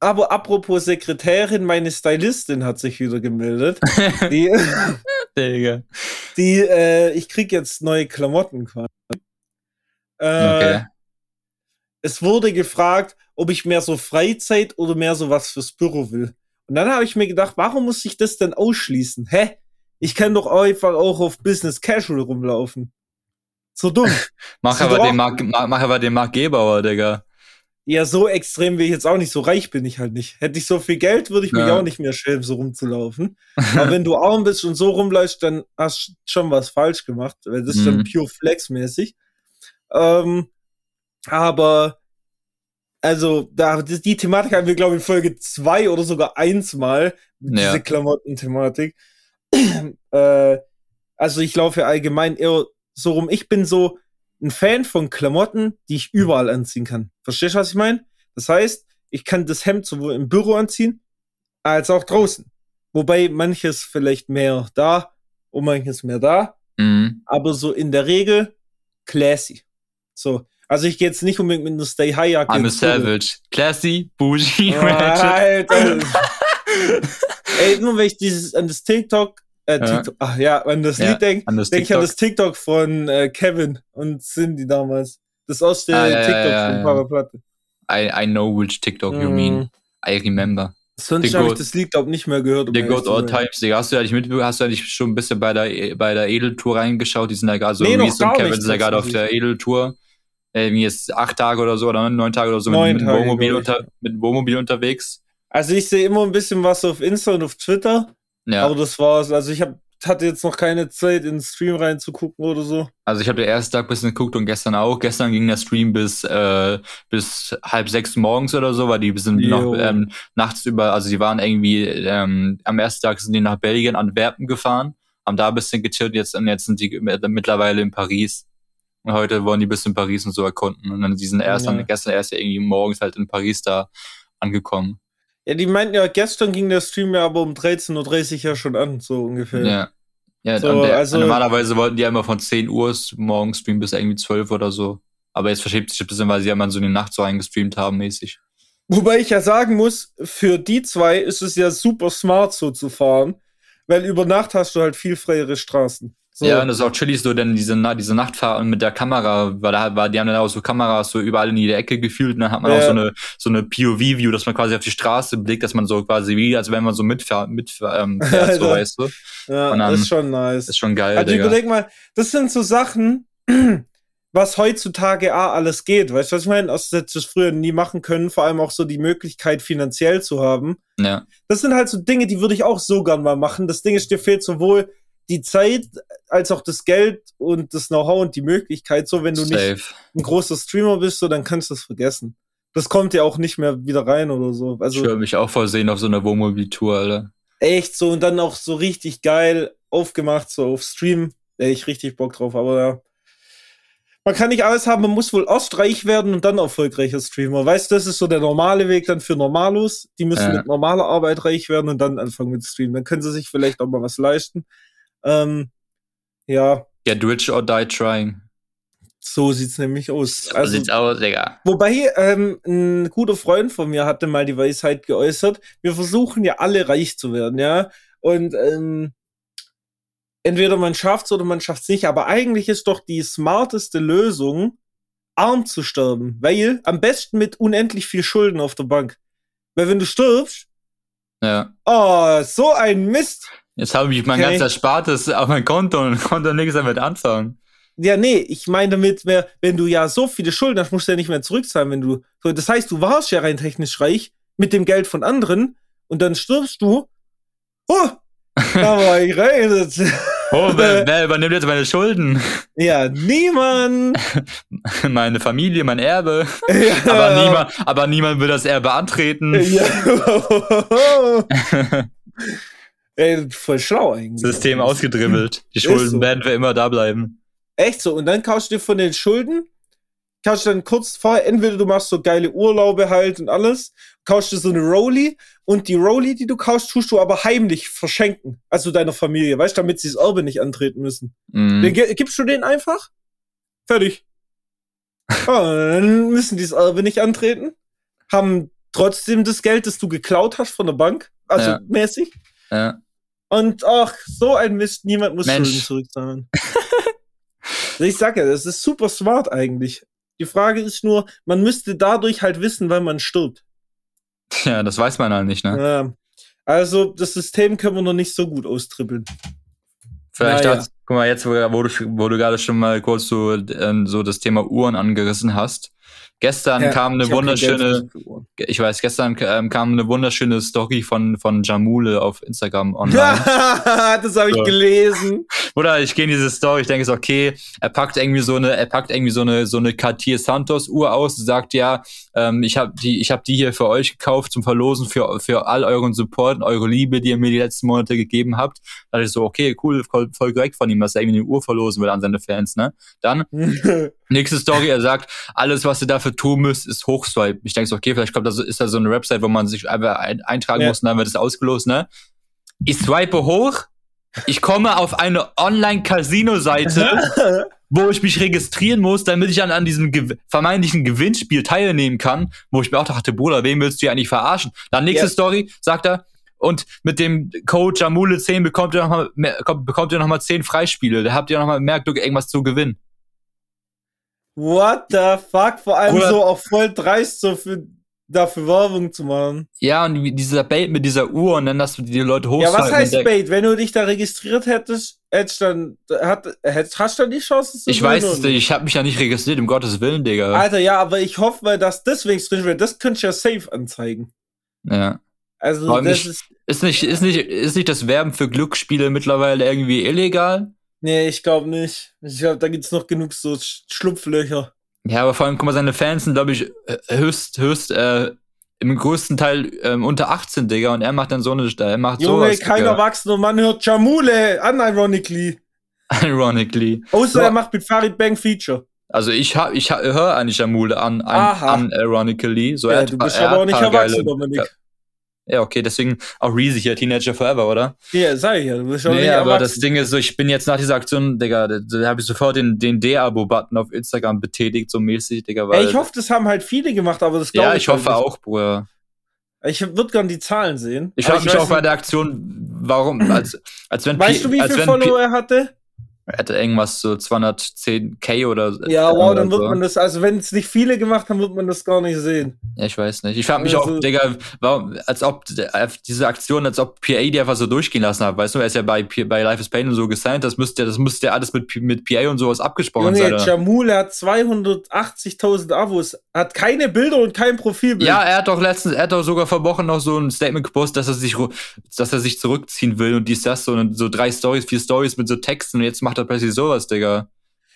Aber apropos Sekretärin, meine Stylistin hat sich wieder gemeldet. (laughs) die, die äh, ich krieg jetzt neue Klamotten quasi. Äh, okay. Es wurde gefragt, ob ich mehr so Freizeit oder mehr so was fürs Büro will. Und dann habe ich mir gedacht, warum muss ich das denn ausschließen? Hä? Ich kann doch einfach auch auf Business Casual rumlaufen. So dumm. (laughs) mach, aber den Mark, mach, mach aber den Mark Gebauer, Digga. Ja, so extrem wie ich jetzt auch nicht. So reich bin ich halt nicht. Hätte ich so viel Geld, würde ich mich ja. auch nicht mehr schämen, so rumzulaufen. Aber wenn du arm bist und so rumläufst, dann hast du schon was falsch gemacht. Weil das ist dann mhm. pure Flex-mäßig. Ähm, aber, also, da, die Thematik haben wir, glaube ich, in Folge zwei oder sogar eins mal. Ja. Diese Klamotten-Thematik. (clears throat) äh, also, ich laufe ja allgemein eher so rum. Ich bin so ein Fan von Klamotten, die ich überall anziehen kann. Verstehst du, was ich meine? Das heißt, ich kann das Hemd sowohl im Büro anziehen, als auch draußen. Wobei manches vielleicht mehr da und manches mehr da. Mhm. Aber so in der Regel classy. So. Also ich gehe jetzt nicht unbedingt mit einer Stay High Jacke. I'm a savage. Classy, bougie, oh, Alter. (laughs) Ey, nur wenn ich dieses an das TikTok äh, ja. Ach ja, an das ja, Lied denke, denke ich an das TikTok von äh, Kevin und Cindy damals. Das aus der ah, ja, TikTok ja, von Papa Platte. I, I know which TikTok you mean. Mm. I remember. Sonst habe ich das Lied, glaube nicht mehr gehört. The Good Old Times, Digga. Hast du ja nicht mit, hast du ja nicht schon ein bisschen bei der, bei der Edeltour reingeschaut? Die sind ja gerade so, nee, Reese und Kevin sind ja gerade auf der Edeltour. Irgendwie ist acht Tage oder so oder neun Tage oder so neun mit, mit, Wohnmobil unter, mit Wohnmobil unterwegs. Also ich sehe immer ein bisschen was auf Insta und auf Twitter. Ja. Aber das war's. Also ich hab, hatte jetzt noch keine Zeit, in den Stream reinzugucken oder so. Also ich habe den ersten Tag ein bisschen geguckt und gestern auch. Gestern ging der Stream bis, äh, bis halb sechs morgens oder so, weil die sind noch ähm, nachts über, also die waren irgendwie, ähm, am ersten Tag sind die nach Belgien, Antwerpen gefahren, haben da ein bisschen gechillt, jetzt, und jetzt sind die mittlerweile in Paris. Und heute wollen die bis in Paris und so erkunden. Und dann die sind erst ja. dann, gestern erst irgendwie morgens halt in Paris da angekommen. Ja, die meinten ja, gestern ging der Stream ja aber um 13.30 Uhr ja schon an, so ungefähr. Ja. Ja, so, der, also, normalerweise wollten die ja immer von 10 Uhr morgens streamen bis irgendwie 12 oder so. Aber jetzt verschiebt sich ein bisschen, weil sie ja mal so in die Nacht so eingestreamt haben, mäßig. Wobei ich ja sagen muss, für die zwei ist es ja super smart so zu fahren, weil über Nacht hast du halt viel freiere Straßen. So. Ja, und das ist auch chillig so, denn diese, diese Nachtfahrt mit der Kamera, weil da war, die haben dann auch so Kameras so überall in die Ecke gefühlt und dann hat man ja. auch so eine, so eine POV-View, dass man quasi auf die Straße blickt, dass man so quasi wie, als wenn man so mitfährt, mitfährt ähm, (laughs) fährt, so, weißt du. Ja, dann, ist schon nice. Ist schon geil, Also überleg mal, das sind so Sachen, (clears throat) was heutzutage A, alles geht. Weißt du, was ich meine? Das hätte ich früher nie machen können, vor allem auch so die Möglichkeit, finanziell zu haben. Ja. Das sind halt so Dinge, die würde ich auch so gern mal machen. Das Ding ist, dir fehlt sowohl die Zeit als auch das Geld und das Know-how und die Möglichkeit. So, wenn du Safe. nicht ein großer Streamer bist, so, dann kannst du das vergessen. Das kommt ja auch nicht mehr wieder rein oder so. Also, ich würde mich auch vorsehen auf so einer Wohnmobil-Tour, Alter. Echt so und dann auch so richtig geil aufgemacht, so auf Stream. Da ich richtig Bock drauf, aber ja. Man kann nicht alles haben, man muss wohl erst reich werden und dann erfolgreicher Streamer. Weißt du, das ist so der normale Weg dann für Normalos. Die müssen ja. mit normaler Arbeit reich werden und dann anfangen mit Streamen. Dann können sie sich vielleicht auch mal was leisten. Ähm, ja. Get rich or die trying. So sieht's nämlich aus. So also, sieht's aus, Digga. Wobei, ähm, ein guter Freund von mir hatte mal die Weisheit geäußert, wir versuchen ja alle reich zu werden, ja. Und ähm, entweder man schafft's oder man schafft's nicht, aber eigentlich ist doch die smarteste Lösung, arm zu sterben. Weil am besten mit unendlich viel Schulden auf der Bank. Weil wenn du stirbst, ja. Oh, so ein Mist. Jetzt habe ich mein okay. ganzes Erspartes auf mein Konto und (laughs) konnte nichts damit anfangen. Ja, nee, ich meine damit, wenn du ja so viele Schulden hast, musst du ja nicht mehr zurückzahlen, wenn du. Das heißt, du warst ja rein technisch reich mit dem Geld von anderen und dann stirbst du. Oh, da (laughs) war ich rein. Oh, wer, (laughs) wer übernimmt jetzt meine Schulden? Ja, niemand. Meine Familie, mein Erbe. Ja. Aber, niemand, aber niemand will das Erbe antreten. Ja. Ey, voll schlau eigentlich. System ausgedribbelt. Die Schulden so. werden für immer da bleiben. Echt so. Und dann kaufst du dir von den Schulden, kaufst du dann kurz vorher, entweder du machst so geile Urlaube halt und alles, kaufst du so eine Rolli und die Rolli, die du kaufst, tust du aber heimlich verschenken. Also deiner Familie, weißt du, damit sie das Erbe nicht antreten müssen. Mhm. Den gibst du denen einfach? Fertig. oh, (laughs) dann müssen die das Erbe nicht antreten. Haben trotzdem das Geld, das du geklaut hast von der Bank. Also ja. mäßig. Ja. Und ach, so ein Mist, niemand muss Mensch. Schulden zurückzahlen. ich sage ja, das ist super smart eigentlich. Die Frage ist nur, man müsste dadurch halt wissen, wann man stirbt. Ja, das weiß man halt nicht, ne? Ja. Also, das System können wir noch nicht so gut austrippeln. Vielleicht naja. guck mal, jetzt, wo, du, wo du gerade schon mal kurz so, äh, so das Thema Uhren angerissen hast, Gestern ja, kam eine wunderschöne, ich weiß, gestern ähm, kam eine wunderschöne Story von von Jamule auf Instagram online. (laughs) das habe ich so. gelesen. Oder ich gehe in diese Story, ich denke so, okay, er packt irgendwie so eine, er packt irgendwie so eine so eine Cartier Santos Uhr aus, sagt ja, ähm, ich habe die, ich habe die hier für euch gekauft zum Verlosen für für all euren Support und eure Liebe, die ihr mir die letzten Monate gegeben habt. Da dachte ich so, okay, cool, voll, voll korrekt von ihm, dass er irgendwie eine Uhr verlosen will an seine Fans, ne? Dann (laughs) nächste Story, er sagt, alles was ihr dafür tun müsst, ist Hochswipe. Ich denke so, okay, vielleicht kommt das, ist da so eine Website, wo man sich einfach ein, eintragen ja. muss und dann wird es ausgelost, ne? Ich swipe hoch, ich komme auf eine Online-Casino-Seite, (laughs) wo ich mich registrieren muss, damit ich an, an diesem gew vermeintlichen Gewinnspiel teilnehmen kann, wo ich mir auch dachte, Bruder, wen willst du hier eigentlich verarschen? Dann nächste ja. Story, sagt er, und mit dem Code Jamule 10 bekommt ihr nochmal bekommt ihr noch mal 10 Freispiele. Da habt ihr nochmal mehr Glück, irgendwas zu gewinnen. What the fuck? Vor allem Oder so auch voll dreist, so für, dafür Werbung zu machen. Ja, und dieser Bait mit dieser Uhr und dann, dass du die Leute hochschalten. Ja, was heißt Bait? Wenn du dich da registriert hättest, hättest dann, hat, hättest, hast du dann die Chance, zu Ich weiß es nicht, ich habe mich ja nicht registriert, um Gottes Willen, Digga. Alter, ja, aber ich hoffe mal, dass deswegen drin wird. Das könnte ich ja safe anzeigen. Ja. Also, das nicht, ist, ist nicht, ist nicht, ist nicht das Werben für Glücksspiele mittlerweile irgendwie illegal? Nee, ich glaube nicht. Ich glaube, da gibt's noch genug so Schlupflöcher. Ja, aber vor allem, guck mal, seine Fans sind, glaube ich, äh, höchst, höchst, äh, im größten Teil ähm, unter 18, Digga, und er macht dann so eine, er macht Junge, sowas, kein erwachsener Mann hört Jamule, unironically. Ironically. Außer so. er macht mit Farid Bang Feature. Also ich hab, ich höre eigentlich Jamule an, an, unironically. So, ja, er, du bist er aber auch nicht erwachsen, Dominik. Ja, okay, deswegen auch Reezy hier, Teenager Forever, oder? Ja, sag ich ja. Du bist schon nee, aber das Ding ist so, ich bin jetzt nach dieser Aktion, Digga, da, da habe ich sofort den, den D-Abo-Button auf Instagram betätigt, so mäßig, Digga. Weil, Ey, ich hoffe, das haben halt viele gemacht, aber das glaube ich Ja, ich hoffe halt auch, Bruder. Ich würde gerne die Zahlen sehen. Ich frage mich auch bei der Aktion, warum, als, als wenn Weißt P du, wie viele Follower er hatte? Er hätte irgendwas so 210k oder Ja, wow, dann wird so. man das, also wenn es nicht viele gemacht haben, wird man das gar nicht sehen. Ja, ich weiß nicht. Ich frage mich also, auch, Digga, warum, als ob diese Aktion, als ob PA die einfach so durchgehen lassen hat, weißt du, er ist ja bei, bei Life is Pain und so gesigned, das müsste das müsste ja alles mit, mit PA und sowas abgesprochen Junge, sein. Jamul, er hat 280.000 Abos, hat keine Bilder und kein Profilbild. Ja, er hat doch letztens, er hat doch sogar vor Wochen noch so ein Statement gepostet, dass er sich, dass er sich zurückziehen will und dies, das so, so drei Stories, vier Stories mit so Texten und jetzt macht macht er plötzlich sowas, Digga.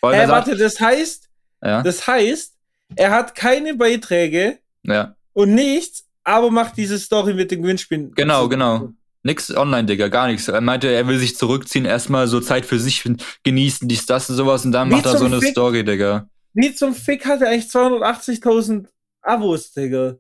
Hä, hey, warte, das heißt, ja? das heißt, er hat keine Beiträge ja. und nichts, aber macht diese Story mit den Gewinnspielen. Genau, genau. Nix online, Digga, gar nichts. Er meinte, er will sich zurückziehen, erstmal so Zeit für sich genießen, dies, das und sowas und dann Wie macht er so eine Fick, Story, Digga. Wie zum Fick hat er eigentlich 280.000 Abos, Digga?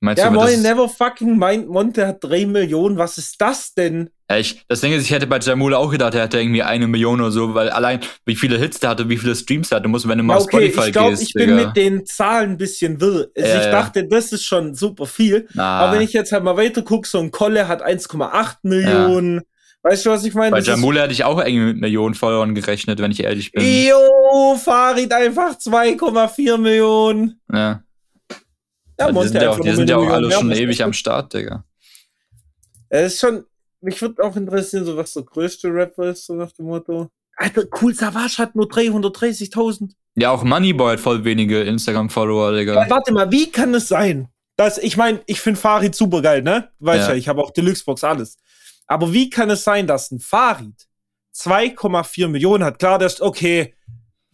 Meinst ja, du, moin, never fucking mind, Monte hat 3 Millionen, was ist das denn? Ich, das Ding ist, ich hätte bei Jamula auch gedacht, er hätte irgendwie eine Million oder so, weil allein wie viele Hits der hatte, wie viele Streams der hatte, muss, wenn du mal ja, okay, Spotify ich glaub, gehst. Ich bin mit den Zahlen ein bisschen wirr. Also ja, ich dachte, das ist schon super viel. Na. Aber wenn ich jetzt halt mal weiter gucke, so ein Kolle hat 1,8 Millionen. Ja. Weißt du, was ich meine? Bei Jamula hätte ich auch irgendwie mit Millionen Followern gerechnet, wenn ich ehrlich bin. Jo, Farid einfach 2,4 Millionen. Ja. Ja, die sind ja auch, die sind ja auch alle schon ewig am Start, Digga. Es ist schon, mich würde auch interessieren, so was der größte Rapper ist, so nach dem Motto. Alter, Cool Savage hat nur 330.000. Ja, auch Moneyboy hat voll wenige Instagram-Follower, Digga. Ja, warte mal, wie kann es sein? Dass, ich meine, ich finde Farid super geil, ne? Weißt ja, ja ich habe auch Deluxe-Box, alles. Aber wie kann es sein, dass ein Farid 2,4 Millionen hat? Klar, das ist okay.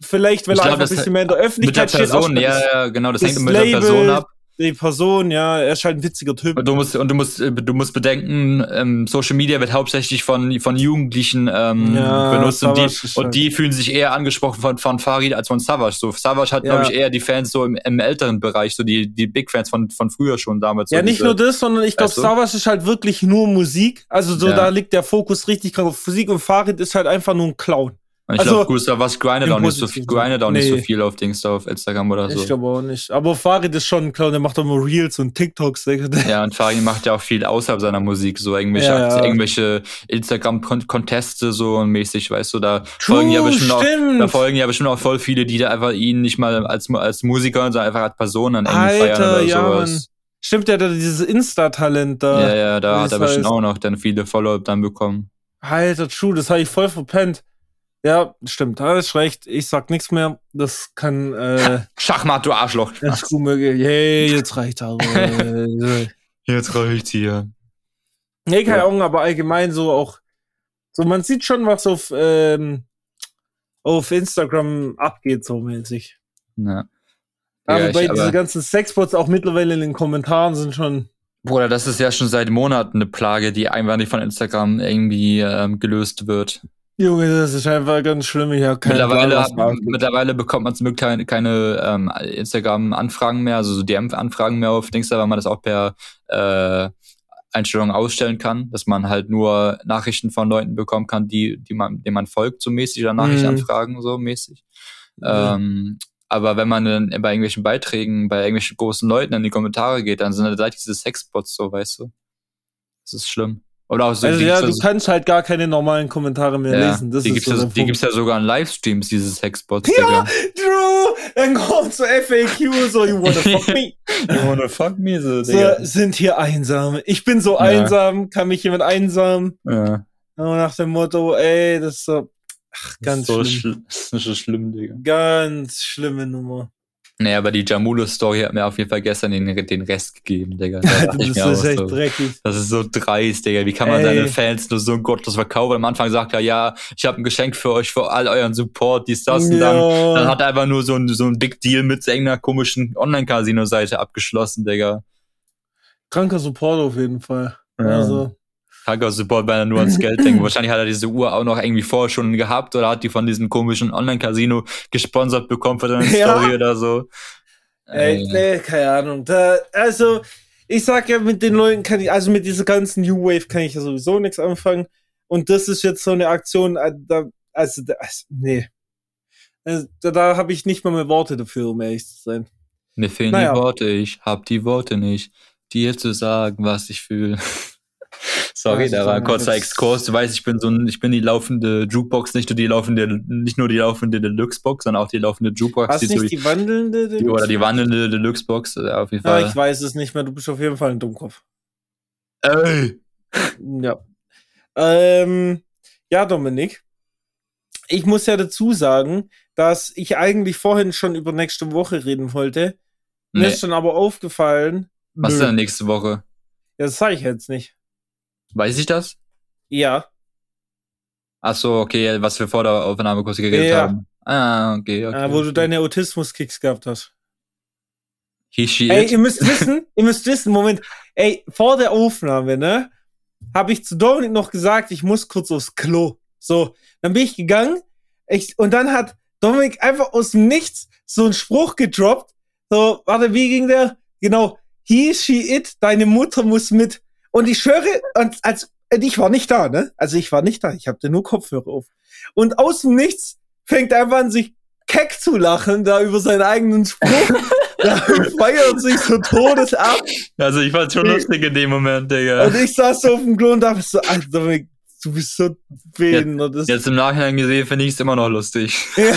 Vielleicht, weil er einfach ein bisschen mehr in der Öffentlichkeit mit der Person, steht. Ja, ja, genau, das, hängt mit Label, der Person ab die Person, ja, er ist halt ein witziger Typ. Und du musst, und du musst, äh, du musst bedenken, ähm, Social Media wird hauptsächlich von, von Jugendlichen ähm, ja, benutzt und die, und die fühlen sich eher angesprochen von, von Farid als von Savage. So, Savage hat, ja. glaube ich, eher die Fans so im, im älteren Bereich, so die, die Big Fans von, von früher schon damals. Ja, so nicht diese, nur das, sondern ich glaube, Savage ist halt wirklich nur Musik. Also so, ja. da liegt der Fokus richtig auf Musik und Farid ist halt einfach nur ein Clown. Und ich also, glaube, Gustav was grindet auch, nicht so, grindet auch nee. nicht so viel auf Dings da auf Instagram oder so. Ich glaube auch nicht. Aber Farid ist schon klar, der macht auch immer Reels und TikToks. Ja, und Farid macht ja auch viel außerhalb seiner Musik, so irgendwelche, ja, ja. irgendwelche Instagram-Conteste so und mäßig, weißt du, da True, folgen ja bestimmt auch, da folgen ja bestimmt auch voll viele, die da einfach ihn nicht mal als, als Musiker, sondern einfach als Person dann irgendwie Alter, feiern oder ja, sowas. Mann. Stimmt, der hat dieses Insta-Talent da. Ja, ja, da hat er bestimmt auch noch dann viele Follower dann bekommen. Alter, true, das habe ich voll verpennt. Ja, stimmt, ist recht. Ich sag nichts mehr. Das kann. Äh, (laughs) Schachmatt, du Arschloch. Das hey, jetzt reicht's aber. (laughs) jetzt reicht's hier. Nee, keine ja. Ahnung, aber allgemein so auch. So, man sieht schon, was auf, ähm, auf Instagram abgeht, so mäßig. Ja. Aber ja, bei diese ganzen Sexbots auch mittlerweile in den Kommentaren sind schon. Bruder, das ist ja schon seit Monaten eine Plage, die einfach nicht von Instagram irgendwie ähm, gelöst wird. Junge, das ist einfach ganz schlimm. Ich habe keine mittlerweile, Plan, mittlerweile bekommt man zum Glück keine, keine ähm, Instagram-Anfragen mehr, also so DM-Anfragen mehr auf Dings, weil man das auch per äh, Einstellung ausstellen kann, dass man halt nur Nachrichten von Leuten bekommen kann, die, die man, denen man folgt, so mäßig, oder Nachrichtenanfragen, mhm. so mäßig. Mhm. Ähm, aber wenn man dann bei irgendwelchen Beiträgen, bei irgendwelchen großen Leuten in die Kommentare geht, dann sind da gleich diese Sexbots so, weißt du? Das ist schlimm. Oder auch so, also ja, du so kannst halt gar keine normalen Kommentare mehr ja, lesen. Das die gibt es so ja, ja sogar in Livestreams, diese Sexbots. Ja, Drew! Dann kommt so FAQ, so, you wanna fuck me? (laughs) you wanna fuck me? So, so, sind hier einsam. Ich bin so ja. einsam, kann mich jemand einsam? Ja. nach dem Motto, ey, das ist so, ach, ganz das ist so schlimm. das ist so schlimm, Digga. Ganz schlimme Nummer. Naja, aber die Jamulo-Story hat mir auf jeden Fall gestern den, den Rest gegeben, Digga. Da (laughs) das ist echt so, dreckig. Das ist so dreist, Digga. Wie kann man Ey. seine Fans nur so gottlos verkaufen? Am Anfang sagt er, ja, ich habe ein Geschenk für euch, für all euren Support, dies, das. Und dann, dann hat er einfach nur so ein, so ein Big Deal mit irgendeiner komischen Online-Casino-Seite abgeschlossen, Digga. Kranker Support auf jeden Fall. Ja. Also. Hacker Support, weil er nur ans Geld denkt. Wahrscheinlich hat er diese Uhr auch noch irgendwie vorher schon gehabt oder hat die von diesem komischen Online-Casino gesponsert bekommen für seine (laughs) ja. Story oder so. Ey, nee, keine Ahnung. Da, also, ich sag ja, mit den Leuten kann ich, also mit dieser ganzen New Wave kann ich ja sowieso nichts anfangen. Und das ist jetzt so eine Aktion, äh, da, also, also nee. Also, da, da habe ich nicht mal mehr Worte dafür, um ehrlich zu sein. Mir fehlen naja. die Worte, ich hab die Worte nicht, dir zu sagen, was ich fühle. (laughs) Sorry, da war ein kurzer Exkurs. Du weißt, ich bin so ein, ich bin die laufende Jukebox, nicht nur die laufende, nicht nur die laufende Deluxe-Box, sondern auch die laufende Jukebox. Hast die nicht die wandelnde Deluxe? Oder die wandelnde Deluxe-Box, auf jeden Fall. Ja, ich weiß es nicht mehr, du bist auf jeden Fall ein Dummkopf. Ey! Ja. Ähm, ja, Dominik. Ich muss ja dazu sagen, dass ich eigentlich vorhin schon über nächste Woche reden wollte. Nee. Mir ist schon aber aufgefallen. Was nö. denn nächste Woche? Ja, das sage ich jetzt nicht. Weiß ich das? Ja. Ach so, okay, was wir vor der Aufnahme kurz geredet ja. haben. Ah, okay, okay. Ah, wo okay. du deine Autismus-Kicks gehabt hast. He, ey, ihr müsst wissen, ihr müsst wissen, Moment, ey, vor der Aufnahme, ne, habe ich zu Dominik noch gesagt, ich muss kurz aufs Klo. So, dann bin ich gegangen, ich, und dann hat Dominik einfach aus dem Nichts so einen Spruch gedroppt. So, warte, wie ging der? Genau, he, she, it, deine Mutter muss mit. Und ich schwöre, und als ich war nicht da, ne? Also ich war nicht da, ich hatte nur Kopfhörer auf. Und aus dem Nichts fängt er einfach an, sich keck zu lachen, da über seinen eigenen Spruch. (laughs) da feiert sich so todes ab. Also ich fand's schon lustig in dem Moment, Digga. Und ich saß so auf dem Klo und dachte so, Alter, du bist so behindert. Jetzt, jetzt im Nachhinein gesehen finde ich es immer noch lustig. Ja.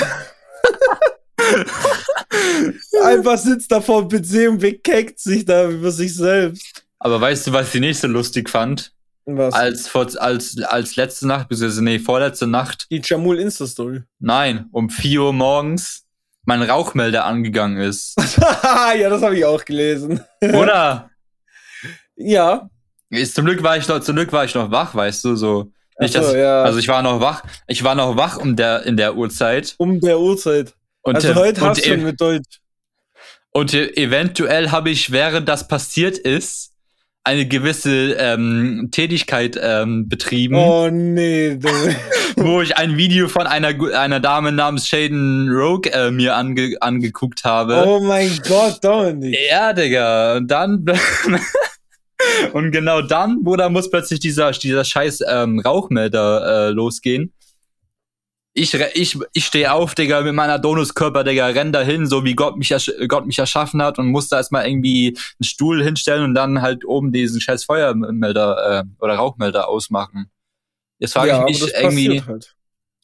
(laughs) Einfach sitzt da vor dem PC und bekeckt sich da über sich selbst. Aber weißt du, was die nächste lustig fand? Was? Als, als, als letzte Nacht, beziehungsweise nee, vorletzte Nacht. Die Jamul Insta-Story. Nein, um 4 Uhr morgens mein Rauchmelder angegangen ist. (laughs) ja, das habe ich auch gelesen. Oder? (laughs) ja. Ist, zum Glück war ich noch, zum Glück war ich noch wach, weißt du, so. Nicht, so, dass, ja. Also ich war noch wach, ich war noch wach um der, in der Uhrzeit. Um der Uhrzeit. Und, also heute hast du mit Deutsch. Und eventuell habe ich, während das passiert ist, eine gewisse ähm, Tätigkeit ähm, betrieben. Oh nee. (laughs) wo ich ein Video von einer, einer Dame namens Shaden Rogue äh, mir ange, angeguckt habe. Oh mein Gott, Dominik. Ja, Digga. Und dann. (laughs) und genau dann, wo da muss plötzlich dieser, dieser scheiß ähm, Rauchmelder äh, losgehen ich, ich, ich stehe auf, Digga, mit meiner Donuskörper, Digga, renn da hin, so wie Gott mich, Gott mich erschaffen hat und muss da erstmal irgendwie einen Stuhl hinstellen und dann halt oben diesen scheiß Feuermelder äh, oder Rauchmelder ausmachen. Jetzt frage ja, ich mich irgendwie, halt.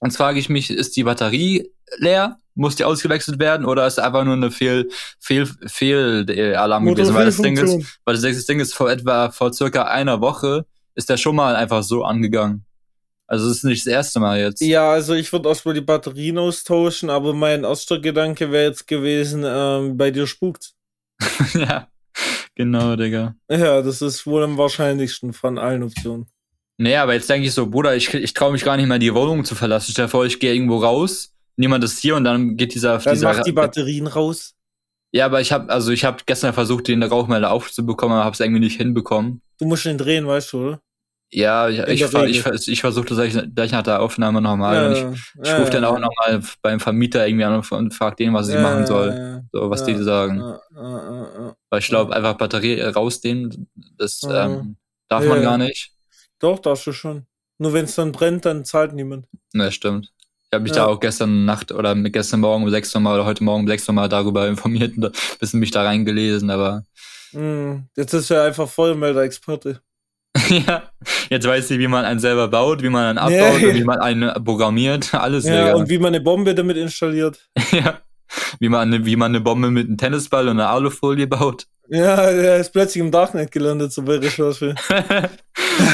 jetzt frage ich mich, ist die Batterie leer? Muss die ausgewechselt werden oder ist einfach nur eine Fehl, Fehl, Fehlalarm gewesen? Weil das Ding ist, weil das Ding ist vor etwa, vor circa einer Woche ist der schon mal einfach so angegangen. Also es ist nicht das erste Mal jetzt. Ja, also ich würde erstmal die Batterien austauschen, aber mein erster Gedanke wäre jetzt gewesen, ähm, bei dir spukt. (laughs) ja, genau, Digga. Ja, das ist wohl am wahrscheinlichsten von allen Optionen. Naja, aber jetzt denke ich so, Bruder, ich, ich traue mich gar nicht mehr, die Wohnung zu verlassen. Stell dir vor, ich gehe irgendwo raus, niemand ist hier und dann geht dieser... Dann dieser macht die Batterien raus. Ja, aber ich habe also ich habe gestern versucht, den Rauchmelder aufzubekommen, aber habe es irgendwie nicht hinbekommen. Du musst ihn drehen, weißt du, oder? Ja, ich, ich, ich, ich, das gleich nach der Aufnahme nochmal. Ja, und ich, ich ja, rufe dann auch nochmal beim Vermieter irgendwie an und frage den, was ich ja, machen soll. So, was die sagen. Weil ich glaube, einfach Batterie rausdehnen, das ähm, darf man gar nicht. Doch, darfst du schon. Nur wenn es dann brennt, dann zahlt niemand. Ne, stimmt. Ich habe mich da auch gestern Nacht oder gestern Morgen um sechs nochmal oder heute Morgen um sechs nochmal darüber (laughs) informiert und ein bisschen mich da reingelesen, aber. Hm, jetzt ist ja einfach Vollmelder-Experte. (laughs) ja, jetzt weiß ich, wie man einen selber baut, wie man einen abbaut ja, und wie man einen programmiert. (laughs) Alles Ja, und wie man eine Bombe damit installiert. (laughs) ja. Wie man, eine, wie man eine Bombe mit einem Tennisball und einer Alufolie baut. Ja, der ist plötzlich im Darknet gelandet, so bei Recherche.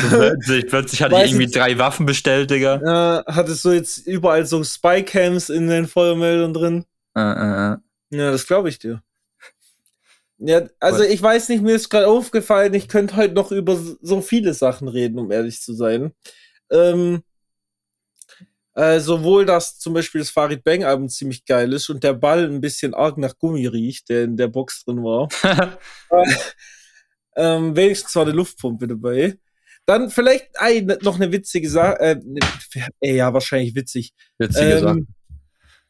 plötzlich, plötzlich hatte ich irgendwie drei Waffen bestellt, Digga. Ja, hattest du jetzt überall so Spycams in den Feuermeldern drin? Äh, äh, äh. Ja, das glaube ich dir. Ja, also ich weiß nicht, mir ist gerade aufgefallen, ich könnte heute noch über so viele Sachen reden, um ehrlich zu sein. Ähm, äh, sowohl, dass zum Beispiel das Farid Bang Album ziemlich geil ist und der Ball ein bisschen arg nach Gummi riecht, der in der Box drin war. (laughs) äh, ähm, wenigstens war eine Luftpumpe dabei. Dann vielleicht ein, noch eine witzige Sache. Äh, (laughs) äh, ja, wahrscheinlich witzig. Witzige ähm, Sache.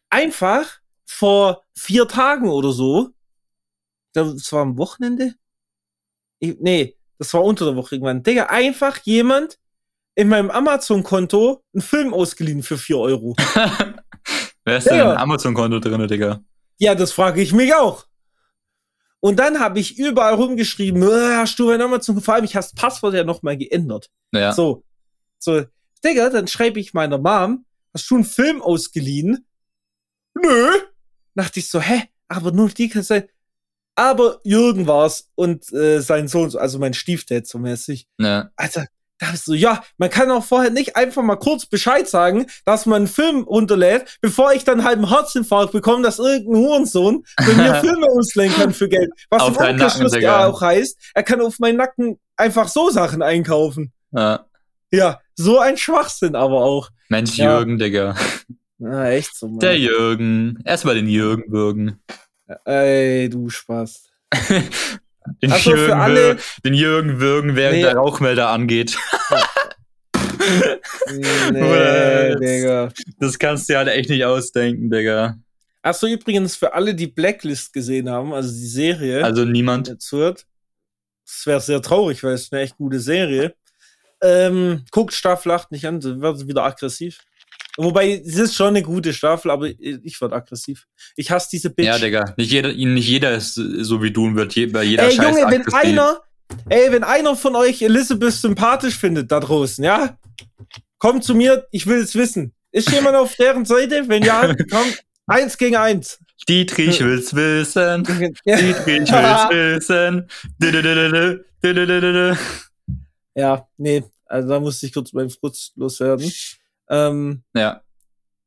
Einfach vor vier Tagen oder so das war am Wochenende. ich, nee, das war unter der Woche irgendwann. Digga, einfach jemand in meinem Amazon-Konto einen Film ausgeliehen für 4 Euro. (laughs) Wer ist Digga. denn im Amazon-Konto drin, Digga? Ja, das frage ich mich auch. Und dann habe ich überall rumgeschrieben, äh, hast du mein Amazon, vor allem ich habe das Passwort ja nochmal geändert. Ja. So, so, Digga, dann schreibe ich meiner Mom, hast du einen Film ausgeliehen? Nö. Dachte ich so, hä? Aber nur die kann sein. Aber Jürgen war's und äh, sein Sohn, also mein Stiefdad so mäßig. Ja. Alter, da bist du, ja, man kann auch vorher nicht einfach mal kurz Bescheid sagen, dass man einen Film runterlädt, bevor ich dann halt einen Herzinfarkt bekomme, dass irgendein Hurensohn bei mir (laughs) Filme ausleihen kann für Geld. Was auf im Umkehrschluss ja auch heißt, er kann auf meinen Nacken einfach so Sachen einkaufen. Ja. Ja, so ein Schwachsinn aber auch. Mensch, ja. Jürgen, Digga. Na, echt so, Mann. Der Jürgen. Erstmal den Jürgen würgen. Ey, du Spaß. (laughs) Den, also Jürgen, alle, den Jürgen würgen, während nee. der Rauchmelder angeht. (laughs) nee, (laughs) Digga. Das kannst du ja halt echt nicht ausdenken, Digga. Achso, übrigens für alle, die Blacklist gesehen haben, also die Serie. Also niemand. Jetzt hört. Das wäre sehr traurig, weil es eine echt gute Serie. Ähm, guckt Staffel 8 nicht an, dann wird wieder aggressiv. Wobei, es ist schon eine gute Staffel, aber ich werde aggressiv. Ich hasse diese Bitch. Ja, Digga. Nicht jeder, nicht jeder ist so wie du und wird bei jeder Ey, Scheiß Junge, wenn einer, ey, wenn einer von euch Elizabeth sympathisch findet da draußen, ja? Kommt zu mir, ich will es wissen. Ist (laughs) jemand auf deren Seite? Wenn ja, (laughs) komm, eins gegen eins. Dietrich will's wissen. (laughs) Dietrich will's wissen. Ja, nee, also da musste ich kurz meinen Frust loswerden. Ähm, ja.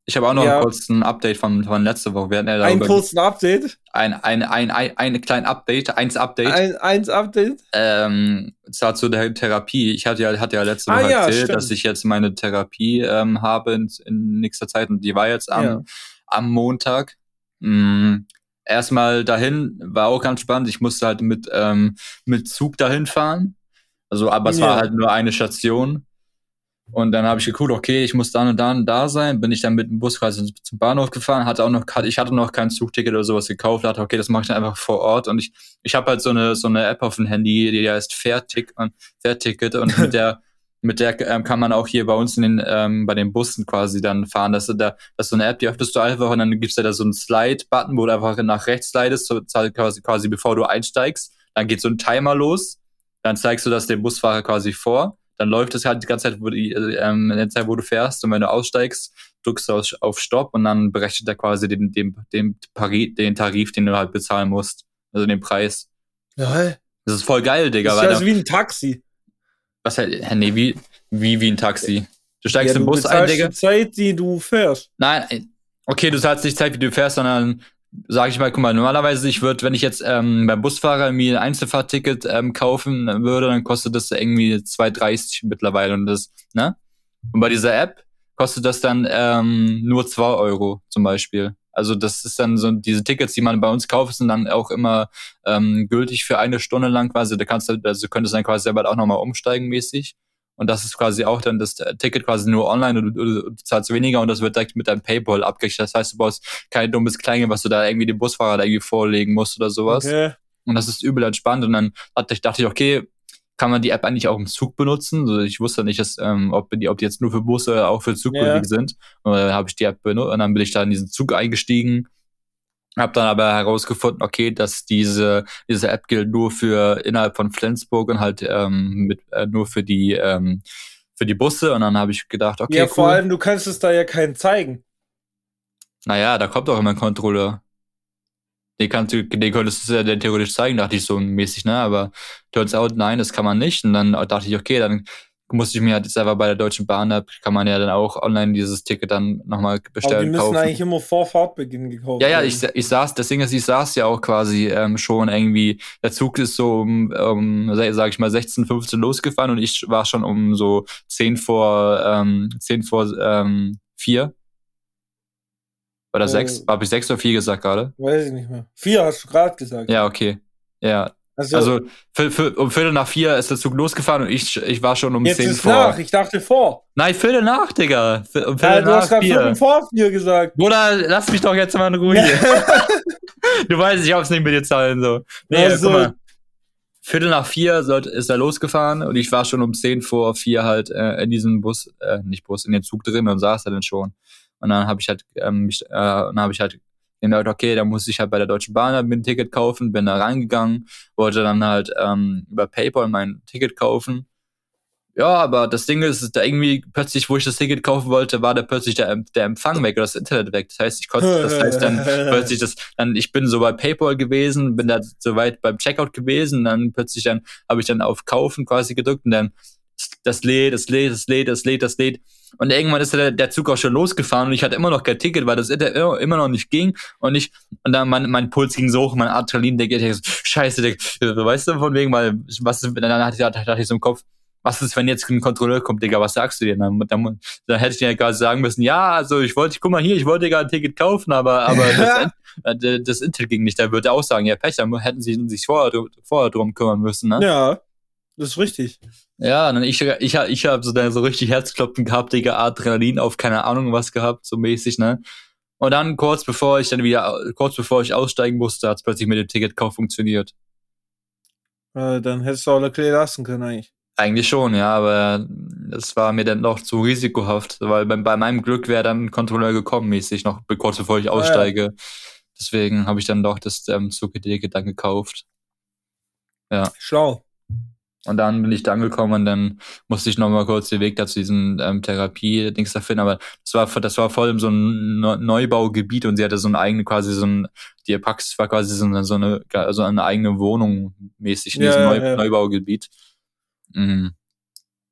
Ich habe auch noch ja. einen kurzen Update von, von letzter Woche. Wir hatten ja ein kurzen Update? Ein, ein, ein, ein, ein kleines Update, eins Update. Ein, eins Update? Ähm, zwar zu der Therapie. Ich hatte ja, hatte ja letzte ah Woche ah, ja, erzählt, stimmt. dass ich jetzt meine Therapie ähm, habe in, in nächster Zeit und die war jetzt am, ja. am Montag. Mhm. Erstmal dahin, war auch ganz spannend. Ich musste halt mit, ähm, mit Zug dahin fahren. Also, aber es war halt nur eine Station. Und dann habe ich geguckt, okay, ich muss dann und dann da sein. Bin ich dann mit dem Bus quasi zum Bahnhof gefahren, hatte auch noch, ich hatte noch kein Zugticket oder sowas gekauft, dachte, okay, das mache ich dann einfach vor Ort. Und ich, ich habe halt so eine, so eine App auf dem Handy, die heißt Fairtick, Fairticket und mit der, mit der ähm, kann man auch hier bei uns in den, ähm, bei den Bussen quasi dann fahren. Das ist, da, das ist so eine App, die öffnest du einfach und dann gibt's da so einen Slide-Button, wo du einfach nach rechts slidest, so, quasi, quasi bevor du einsteigst. Dann geht so ein Timer los. Dann zeigst du das dem Busfahrer quasi vor dann läuft es halt die ganze Zeit, wo die, ähm, in der Zeit, wo du fährst. Und wenn du aussteigst, drückst du auf Stopp und dann berechnet er quasi den, den, den, den Tarif, den du halt bezahlen musst. Also den Preis. Ja. Das ist voll geil, Digga. Das ist also wie ein Taxi. Was halt, nee, wie, wie, wie ein Taxi. Du steigst ja, im Bus ein, Digga. Die Zeit, die du fährst. Nein, okay, du zahlst nicht Zeit, wie du fährst, sondern sage ich mal, guck mal, normalerweise, ich würde, wenn ich jetzt ähm, beim Busfahrer mir ein Einzelfahrtticket ähm, kaufen würde, dann kostet das irgendwie 2,30 mittlerweile und das, ne? Und bei dieser App kostet das dann ähm, nur 2 Euro zum Beispiel. Also das ist dann so, diese Tickets, die man bei uns kauft, sind dann auch immer ähm, gültig für eine Stunde lang quasi. Da kannst du, also könntest du dann quasi selber auch nochmal umsteigen mäßig. Und das ist quasi auch dann das Ticket quasi nur online und du, du, zahlst weniger und das wird direkt mit deinem PayPal abgerechnet. Das heißt, du brauchst kein dummes Kleingeld, was du da irgendwie dem Busfahrer da irgendwie vorlegen musst oder sowas. Okay. Und das ist übel entspannt. Und dann dachte ich, dachte ich, okay, kann man die App eigentlich auch im Zug benutzen? Also ich wusste nicht, dass, ähm, ob, die, ob die jetzt nur für Busse oder auch für Zug yeah. sind. Und dann habe ich die App benutzt und dann bin ich da in diesen Zug eingestiegen hab dann aber herausgefunden, okay, dass diese diese App gilt nur für innerhalb von Flensburg und halt ähm, mit äh, nur für die ähm, für die Busse und dann habe ich gedacht, okay, ja vor allem du kannst es da ja keinen zeigen. Naja, da kommt auch immer ein Controller. Den, kannst du, den könntest du ja theoretisch zeigen, dachte ich so mäßig, ne? Aber turns out, nein, das kann man nicht. Und dann dachte ich, okay, dann musste ich mir halt selber bei der Deutschen Bahn, da kann man ja dann auch online dieses Ticket dann nochmal bestellen. Aber die müssen kaufen. eigentlich immer vor Fahrtbeginn gekauft werden. Ja, ja, ich, ich saß, deswegen ist, ich saß ja auch quasi ähm, schon irgendwie, der Zug ist so um, um, sag ich mal, 16, 15 losgefahren und ich war schon um so 10 vor, ähm, 10 vor ähm, 4. Oder äh, 6? Habe ich 6 oder 4 gesagt gerade? Weiß ich nicht mehr. 4 hast du gerade gesagt. Ja, okay. Ja, also, also für, für, um Viertel nach vier ist der Zug losgefahren und ich, ich war schon um jetzt zehn ist vor. nach, ich dachte vor. Nein, Viertel nach, Digga. Viertel ja, du nach hast gerade Viertel vor vier gesagt. Bruder, lass mich doch jetzt mal in Ruhe (laughs) du weißt, ich hab's nicht mit dir zahlen, so. Nee, also, guck mal. Viertel nach vier sollte, ist er losgefahren und ich war schon um zehn vor vier halt äh, in diesem Bus, äh, nicht Bus, in den Zug drin und saß da dann schon. Und dann habe ich halt, ähm, mich, äh, dann habe ich halt gemerkt, okay, da muss ich halt bei der Deutschen Bahn halt ein Ticket kaufen, bin da reingegangen, wollte dann halt ähm, über PayPal mein Ticket kaufen ja, aber das Ding ist, da irgendwie plötzlich, wo ich das Ticket kaufen wollte, war da plötzlich der, der Empfang weg oder das Internet weg. Das heißt, ich konnte, das heißt dann (laughs) plötzlich das, dann, ich bin so bei PayPal gewesen, bin da so weit beim Checkout gewesen, dann plötzlich dann habe ich dann auf Kaufen quasi gedrückt und dann das lädt, das lädt, das lädt, das lädt, das lädt. Und irgendwann ist der, der Zug auch schon losgefahren und ich hatte immer noch kein Ticket, weil das immer noch nicht ging und ich, und dann mein, mein Puls ging so hoch, mein Adrenalin, der geht, so, scheiße, der, weißt du, von wegen, weil, was, dann hatte ich, hatte ich so im Kopf, was ist, wenn jetzt ein Kontrolleur kommt, Digga, was sagst du dir? Dann, dann, dann hätte ich dir ja gerade sagen müssen, ja, also ich wollte, guck mal hier, ich wollte gerade ein Ticket kaufen, aber, aber (laughs) das, äh, das Intel ging nicht. Da würde er auch sagen, ja, Pech, dann hätten sie sich vorher, vorher drum kümmern müssen, ne? Ja, das ist richtig. Ja, dann ich, ich, ich habe so, so richtig Herzklopfen gehabt, Digga, Adrenalin auf keine Ahnung was gehabt, so mäßig, ne? Und dann kurz bevor ich dann wieder, kurz bevor ich aussteigen musste, hat es plötzlich mit dem Ticketkauf funktioniert. Äh, dann hättest du auch Leclerc lassen können eigentlich. Eigentlich schon, ja, aber das war mir dann noch zu risikohaft, weil bei, bei meinem Glück wäre dann ein Kontrolleur gekommen, mäßig, noch kurz bevor ich aussteige. Ah, ja. Deswegen habe ich dann doch das ähm, Zugticket dann gekauft. Ja. Schlau. Und dann bin ich da angekommen und dann musste ich nochmal kurz den Weg da zu diesem ähm, Therapie-Dings da finden. Aber das war, das war voll in so ein Neubaugebiet und sie hatte so eine eigene, quasi so ein, die Praxis war quasi so eine, so eine, so eine eigene Wohnung mäßig in ja, diesem Neu ja. Neubaugebiet. Mhm.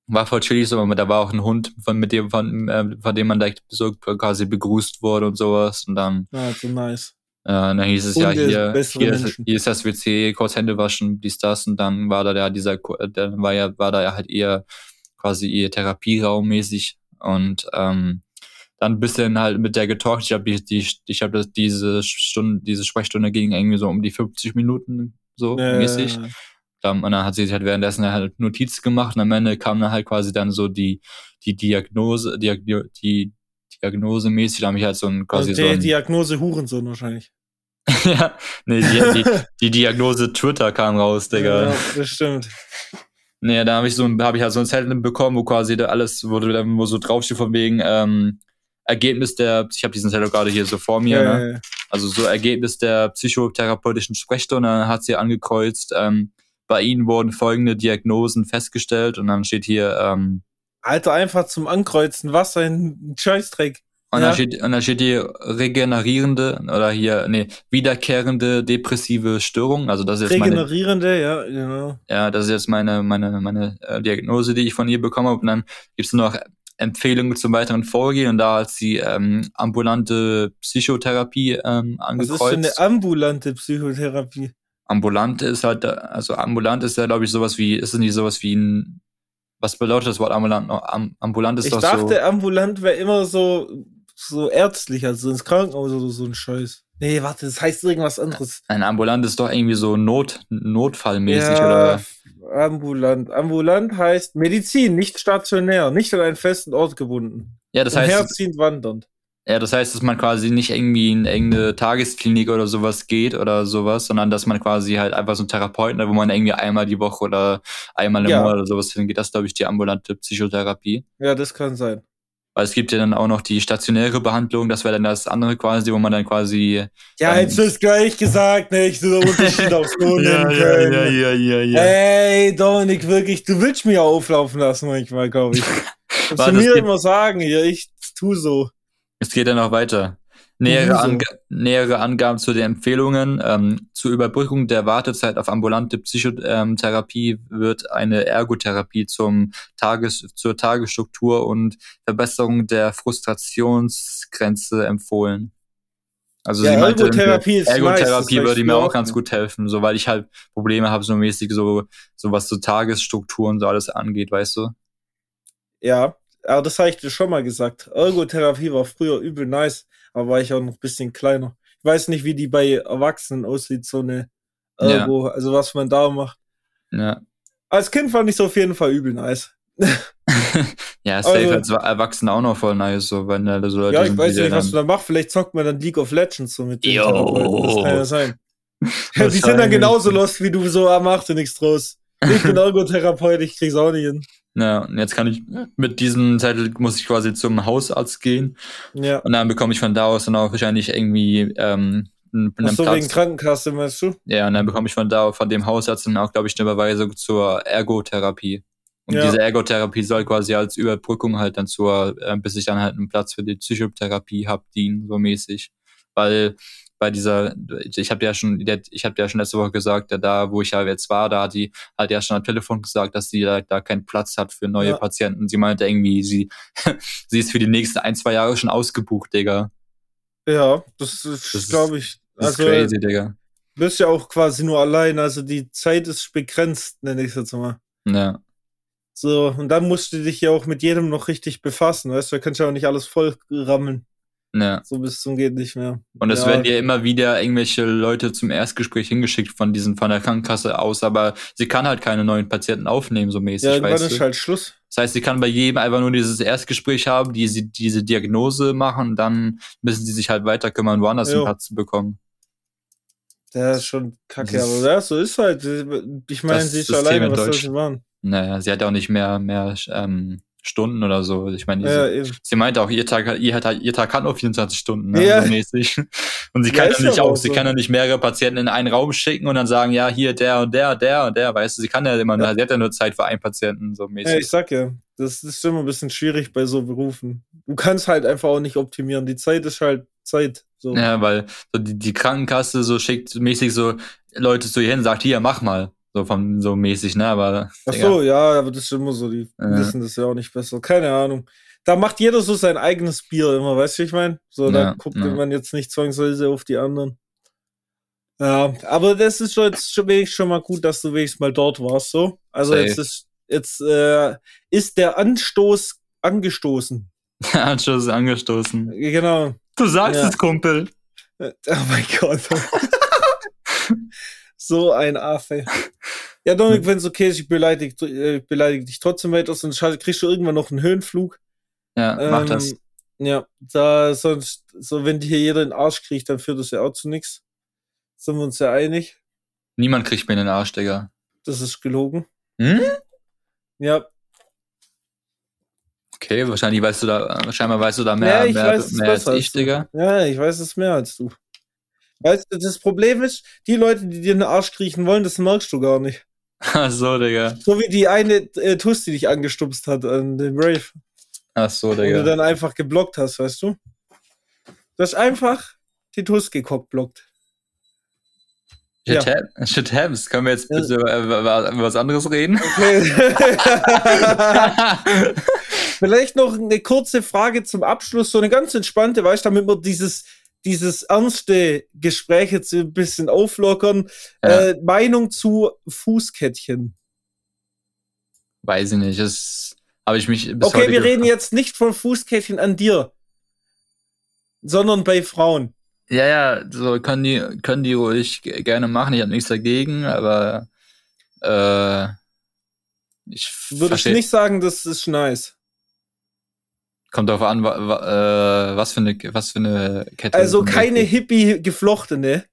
War voll chillig, so, aber da war auch ein Hund, von, mit dem, von, äh, von dem man da so quasi begrüßt wurde und sowas. Und dann. Ja, so nice. Ja, dann hieß es Hunde ja hier, hier ist, hier ist das WC, kurz Hände waschen, dies, das, und dann war da ja dieser, dann war ja, war da ja halt eher quasi ihr Therapieraum mäßig. Und ähm, dann ein bisschen halt mit der getalkt. Ich habe die, die, ich habe diese Stunde, diese Sprechstunde ging irgendwie so um die 50 Minuten so äh, mäßig. Und dann hat sie sich halt währenddessen halt Notiz gemacht. Und am Ende kam dann halt quasi dann so die, die Diagnose, die, die Diagnose mäßig, da habe ich halt so ein quasi also so. Die Diagnose Hurensohn wahrscheinlich. (laughs) ja, nee, die, die, die, Diagnose Twitter kam raus, Digga. Ja, das stimmt. Nee, da habe ich so habe ich halt so ein Zettel bekommen, wo quasi da alles, wo, wo so draufsteht von wegen, ähm, Ergebnis der, ich habe diesen Zettel gerade hier so vor mir, ja, ne? Ja, also so Ergebnis der psychotherapeutischen Sprechstunde hat sie angekreuzt, ähm, bei ihnen wurden folgende Diagnosen festgestellt und dann steht hier, ähm, Alter, einfach zum Ankreuzen, was ein Scheißdreck. Und, ja. dann steht, und dann steht hier regenerierende oder hier, nee, wiederkehrende depressive Störung. Also das ist jetzt Regenerierende, meine, ja, genau. Ja, das ist jetzt meine, meine, meine äh, Diagnose, die ich von ihr bekommen habe. Und dann gibt's noch Empfehlungen zum weiteren Vorgehen und da hat sie ähm, ambulante Psychotherapie ähm, angekreuzt. Was ist für eine ambulante Psychotherapie? ambulant ist halt, also ambulant ist ja, glaube ich, sowas wie, ist es nicht sowas wie ein, was bedeutet das Wort ambulant? ambulant ist ich doch so. Ich dachte, ambulant wäre immer so, so ärztlich, also ins Krankenhaus oder so ein Scheiß. Nee, warte, das heißt irgendwas anderes. Ein ambulant ist doch irgendwie so Not, notfallmäßig, ja, oder? Ambulant. Ambulant heißt Medizin, nicht stationär, nicht an einen festen Ort gebunden. Ja, das heißt. Herziehend wandernd. Ja, das heißt, dass man quasi nicht irgendwie in irgendeine Tagesklinik oder sowas geht oder sowas, sondern dass man quasi halt einfach so einen Therapeuten hat, wo man irgendwie einmal die Woche oder einmal im ja. Monat oder sowas hingeht. Das ist, glaube ich, die ambulante Psychotherapie. Ja, das kann sein. Weil es gibt ja dann auch noch die stationäre Behandlung, das wäre dann das andere quasi, wo man dann quasi. Ja, ähm, hättest du es gleich gesagt, ne? Ich so Unterschied aufs so (laughs) ja. Ja, ja, ja, ja, ja. Ey, Dominik, wirklich, du willst mir auflaufen lassen manchmal, glaube ich. (laughs) Kannst du mir immer sagen, hier, ich tu so. Es geht ja noch weiter. Nähere, Ange nähere Angaben zu den Empfehlungen. Ähm, zur Überbrückung der Wartezeit auf ambulante Psychotherapie wird eine Ergotherapie zum Tages zur Tagesstruktur und Verbesserung der Frustrationsgrenze empfohlen. Also ja, sie meinte, Ergotherapie, ist Ergotherapie nice, würde mir auch ganz gut helfen, so weil ich halt Probleme habe, so mäßig so, so was so Tagesstrukturen so alles angeht, weißt du? Ja, aber das habe ich dir schon mal gesagt. Ergotherapie war früher übel nice, aber war ich auch noch ein bisschen kleiner. Ich weiß nicht, wie die bei Erwachsenen aussieht, so eine Ergo, ja. also was man da macht. Ja. Als Kind fand ich es auf jeden Fall übel nice. (laughs) ja, safe also, als Erwachsene auch noch voll nice, so wenn da so Leute Ja, ich weiß nicht, was du da machst. Vielleicht zockt man dann League of Legends so mit dem Das kann ja sein. (laughs) die sind dann genauso lost wie du, so, ah, mach dir nichts draus. Ich bin (laughs) Ergotherapeut, ich krieg's auch nicht hin. Ja, und jetzt kann ich mit diesem Zettel muss ich quasi zum Hausarzt gehen. Ja. Und dann bekomme ich von da aus dann auch wahrscheinlich irgendwie ähm, einen, einen so, Platz. wegen Krankenkasse, meinst du? Ja, und dann bekomme ich von da, von dem Hausarzt dann auch, glaube ich, eine Überweisung zur Ergotherapie. Und ja. diese Ergotherapie soll quasi als Überbrückung halt dann zur, äh, bis ich dann halt einen Platz für die Psychotherapie hab, dienen, so mäßig. Weil bei dieser, ich habe ja schon, ich habe ja schon letzte Woche gesagt, da, wo ich ja jetzt war, da hat die halt ja schon am Telefon gesagt, dass sie da, da keinen Platz hat für neue ja. Patienten. Sie meinte irgendwie, sie, (laughs) sie ist für die nächsten ein, zwei Jahre schon ausgebucht, Digga. Ja, das ist, glaube ich. Das also, ist crazy, Digga. Du bist ja auch quasi nur allein, also die Zeit ist begrenzt, nenne ich es jetzt mal. Ja. So, und dann musst du dich ja auch mit jedem noch richtig befassen, weißt du, da kannst du ja auch nicht alles voll rammeln. Ja. So bis zum geht nicht mehr. Und es ja. werden ja immer wieder irgendwelche Leute zum Erstgespräch hingeschickt von diesen von der Krankenkasse aus, aber sie kann halt keine neuen Patienten aufnehmen, so mäßig. Ja, irgendwann ist halt Schluss. Das heißt, sie kann bei jedem einfach nur dieses Erstgespräch haben, die diese Diagnose machen, dann müssen sie sich halt weiter kümmern, woanders jo. einen Platz zu bekommen. Der ist schon kacke, das aber ja, so ist halt. Ich meine, sie ist alleine, was soll sie machen? Naja, sie hat auch nicht mehr, mehr ähm, Stunden oder so. Ich meine, ja, sie meinte auch, ihr Tag, ihr, hat, ihr Tag hat nur 24 Stunden, ne, ja. so mäßig. (laughs) Und sie kann ja, ja nicht auch, so. sie kann ja nicht mehrere Patienten in einen Raum schicken und dann sagen, ja, hier der und der, der und der, weißt du, sie kann ja immer, ja. sie hat ja nur Zeit für einen Patienten, so mäßig. Ja, ich sag ja, das ist immer ein bisschen schwierig bei so Berufen. Du kannst halt einfach auch nicht optimieren. Die Zeit ist halt Zeit. So. Ja, weil so die, die Krankenkasse so schickt mäßig so Leute zu ihr hin, sagt, hier, mach mal. So von so mäßig, ne? Aber. Ach so, ja, aber das ist immer so. Die ja. wissen das ja auch nicht besser. Keine Ahnung. Da macht jeder so sein eigenes Bier immer, weißt du, ich meine? So, ja, da guckt ja. man jetzt nicht zwangsweise auf die anderen. Ja, aber das ist schon, jetzt schon, wenigstens schon mal gut, dass du wenigstens mal dort warst, so. Also Safe. jetzt ist, jetzt äh, ist der Anstoß angestoßen. (laughs) Der Anstoß ist angestoßen. Genau. Du sagst es, Kumpel. Oh mein Gott. (laughs) (laughs) So ein Affe. Ja, Dominik, wenn es okay ist, ich beleidige, äh, beleidige dich trotzdem weiter, sonst kriegst du irgendwann noch einen Höhenflug. Ja, ähm, mach das. Ja, da sonst, so wenn hier jeder den Arsch kriegt, dann führt das ja auch zu nichts. Sind wir uns ja einig? Niemand kriegt mir den Arsch, Digga. Das ist gelogen. Hm? Ja. Okay, wahrscheinlich weißt du da, scheinbar weißt du da mehr, ja, mehr, mehr als ich, Digga. Ja, ich weiß es mehr als du. Weißt du, das Problem ist, die Leute, die dir in den Arsch kriechen wollen, das merkst du gar nicht. Ach so, Digga. So wie die eine äh, Tuss, die dich angestupst hat an dem Rave. Ach so, Digga. Und du dann einfach geblockt hast, weißt du? Du hast einfach die Tuss gekockblockt. Shit, ja. ha shit happens. Können wir jetzt bitte über, über, über was anderes reden? Okay. (laughs) Vielleicht noch eine kurze Frage zum Abschluss, so eine ganz entspannte, weißt du, damit wir dieses dieses ernste Gespräch jetzt ein bisschen auflockern. Ja. Äh, Meinung zu Fußkettchen. Weiß ich nicht. Das habe ich mich bis Okay, wir reden jetzt nicht von Fußkettchen an dir, sondern bei Frauen. Ja, ja, so können die, können die ruhig gerne machen. Ich habe nichts dagegen, aber äh, ich würde ich nicht sagen, das ist nice. Kommt darauf an, wa, wa, äh, was, für eine, was für eine Kette. Also keine Hippie geflochtene,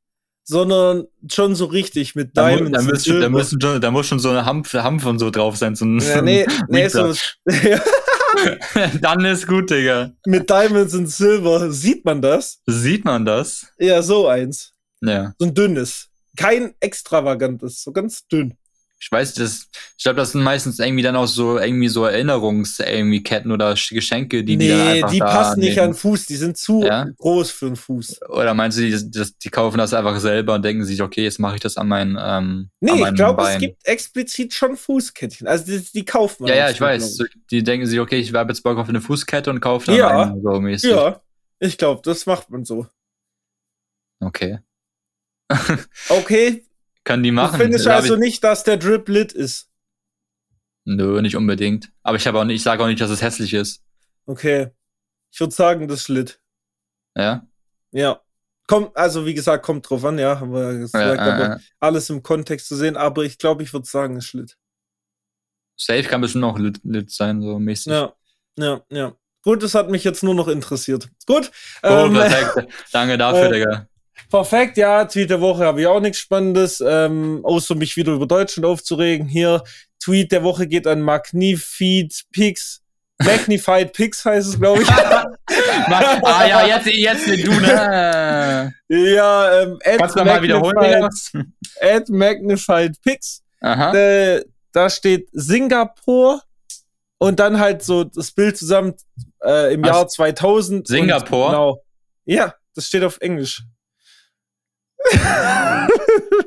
sondern schon so richtig mit Diamonds. Da, mu da, müssen, da, müssen schon, da muss schon so eine Hanf, Hanf und so drauf sein. So ein, ja, nee, nee, so, (laughs) Dann ist gut, Digga. Mit Diamonds und Silber. Sieht man das? Sieht man das? Ja, so eins. Ja. So ein dünnes. Kein extravagantes, so ganz dünn ich weiß, das, ich glaube, das sind meistens irgendwie dann auch so irgendwie so Erinnerungs irgendwie Ketten oder Geschenke, die nee, die dann einfach die passen nicht an Fuß, die sind zu ja? groß für einen Fuß. Oder meinst du, die, das, die kaufen das einfach selber und denken sich, okay, jetzt mache ich das an meinen ähm, Nee, an ich glaube, es gibt explizit schon Fußkettchen. Also die, die kaufen Ja, ja, ich weiß. Die denken sich, okay, ich habe jetzt Bock auf eine Fußkette und kaufe dann ja, eine so mäßig. Ja, ich glaube, das macht man so. Okay. okay, kann die machen. Du findest also nicht, dass der Drip lit ist? Nö, nicht unbedingt. Aber ich habe auch nicht, ich sage auch nicht, dass es hässlich ist. Okay. Ich würde sagen, das ist lit. Ja? Ja. Kommt, also wie gesagt, kommt drauf an, ja, haben wir ja gesagt, ja, aber äh, alles im Kontext zu sehen, aber ich glaube, ich würde sagen, es ist lit. Safe kann bestimmt auch lit, lit, sein, so mäßig. Ja, ja, ja. Gut, das hat mich jetzt nur noch interessiert. Gut. Oh, ähm, perfekt. Danke dafür, (laughs) äh, Digga. Perfekt, ja, Tweet der Woche habe ich auch nichts Spannendes, ähm, außer mich wieder über Deutschland aufzuregen. Hier, Tweet der Woche geht an Magnified Pix. Magnified Pix heißt es, glaube ich. (laughs) ah ja, jetzt, jetzt du, ne? (laughs) Ja, ähm, Kannst du mal wiederholen? (laughs) At Magnified Pix. Aha. Äh, da steht Singapur und dann halt so das Bild zusammen äh, im Was? Jahr 2000. Singapur? genau. Ja, das steht auf Englisch.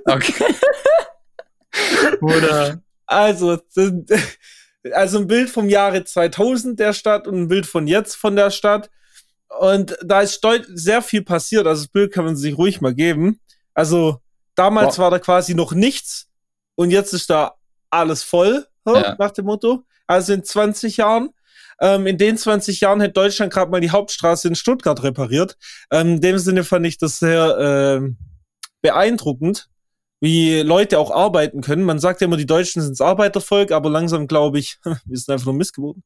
Okay. (laughs) Oder? Also, also ein Bild vom Jahre 2000 der Stadt und ein Bild von jetzt von der Stadt. Und da ist sehr viel passiert. Also das Bild kann man sich ruhig mal geben. Also damals Boah. war da quasi noch nichts und jetzt ist da alles voll, ja. nach dem Motto. Also in 20 Jahren. Ähm, in den 20 Jahren hat Deutschland gerade mal die Hauptstraße in Stuttgart repariert. Ähm, in dem Sinne fand ich das sehr äh, beeindruckend, wie Leute auch arbeiten können. Man sagt ja immer, die Deutschen sind das Arbeitervolk, aber langsam glaube ich, (laughs) wir sind einfach nur missgeboten.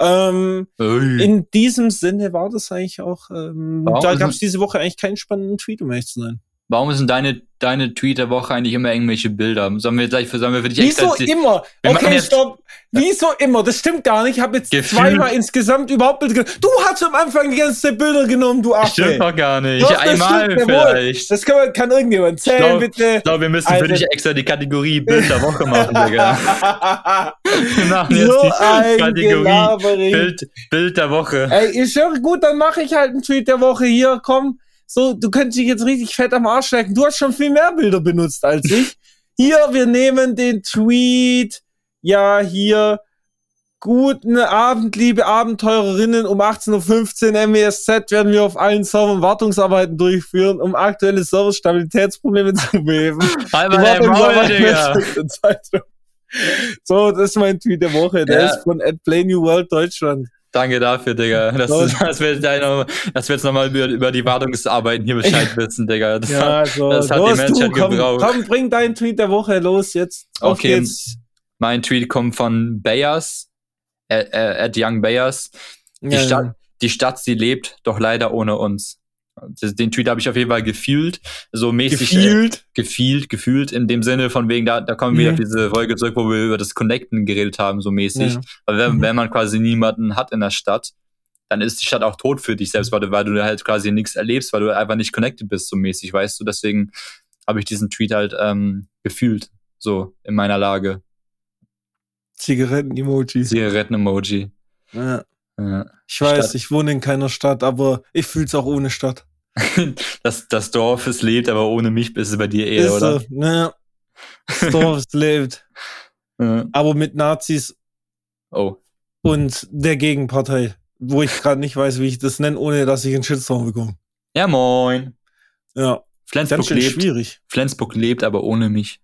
Ähm, in diesem Sinne war das eigentlich auch, ähm, da gab es diese Woche eigentlich keinen spannenden Tweet, um ehrlich zu sein. Warum sind deine, deine Tweet der Woche eigentlich immer irgendwelche Bilder? Sollen wir gleich sollen wir für dich Wieso extra, immer? Okay, stopp. Wieso immer? Das stimmt gar nicht. Ich habe jetzt Gefühl. zweimal insgesamt überhaupt Bilder genommen. Du hast am Anfang die ganze Zeit Bilder genommen, du Affe. Stimmt doch gar nicht. Doch, Einmal stimmt, vielleicht. Das kann, kann irgendjemand zählen, glaub, bitte. Ich glaube, wir müssen Alter. für dich extra die Kategorie Bild der Woche machen, Digga. (laughs) wir machen jetzt so die Kategorie Bild, Bild der Woche. Ey, ich höre gut, dann mache ich halt einen Tweet der Woche hier. Komm so, du könntest dich jetzt richtig fett am Arsch lecken. Du hast schon viel mehr Bilder benutzt als ich. Hier, wir nehmen den Tweet. Ja, hier. Guten Abend, liebe Abenteurerinnen. Um 18.15 Uhr MESZ werden wir auf allen Servern Wartungsarbeiten durchführen, um aktuelle Serverstabilitätsprobleme zu beheben. Maul, Digga. (laughs) So, das ist mein Tweet der Woche. Der ja. ist von at Play New World Deutschland. Danke dafür, Digga. (laughs) Das, so. dass, wir, dass wir jetzt nochmal über, über die Wartungsarbeiten hier Bescheid wissen, Digga. Das, ja, so. das hat los, die Menschheit du, komm, gebraucht. Komm, bring deinen Tweet der Woche los jetzt. Auf okay, geht's. mein Tweet kommt von Bayers, äh, äh, at Young Bayers. Die, ja, Stadt, die Stadt, sie lebt, doch leider ohne uns den Tweet habe ich auf jeden Fall gefühlt, so mäßig. Gefühlt? Äh, gefühlt, gefühlt, in dem Sinne von wegen, da, da kommen wir mhm. auf diese Folge zurück, wo wir über das Connecten geredet haben, so mäßig. Ja. Weil wenn, mhm. wenn man quasi niemanden hat in der Stadt, dann ist die Stadt auch tot für dich selbst, weil du, weil du halt quasi nichts erlebst, weil du einfach nicht connected bist, so mäßig, weißt du. Deswegen habe ich diesen Tweet halt ähm, gefühlt, so in meiner Lage. Zigaretten-Emoji. Zigaretten-Emoji. Ja. Ich weiß, Stadt. ich wohne in keiner Stadt, aber ich fühle es auch ohne Stadt. (laughs) das, das Dorf, es lebt, aber ohne mich ist es bei dir eher, ist oder? So, ne? Das (laughs) Dorf, es lebt. Ja. Aber mit Nazis. Oh. Und der Gegenpartei, wo ich gerade nicht weiß, wie ich das nenne, ohne dass ich einen Shitstorm bekomme. Ja, moin. Ja. Flensburg lebt. schwierig. Flensburg lebt, aber ohne mich.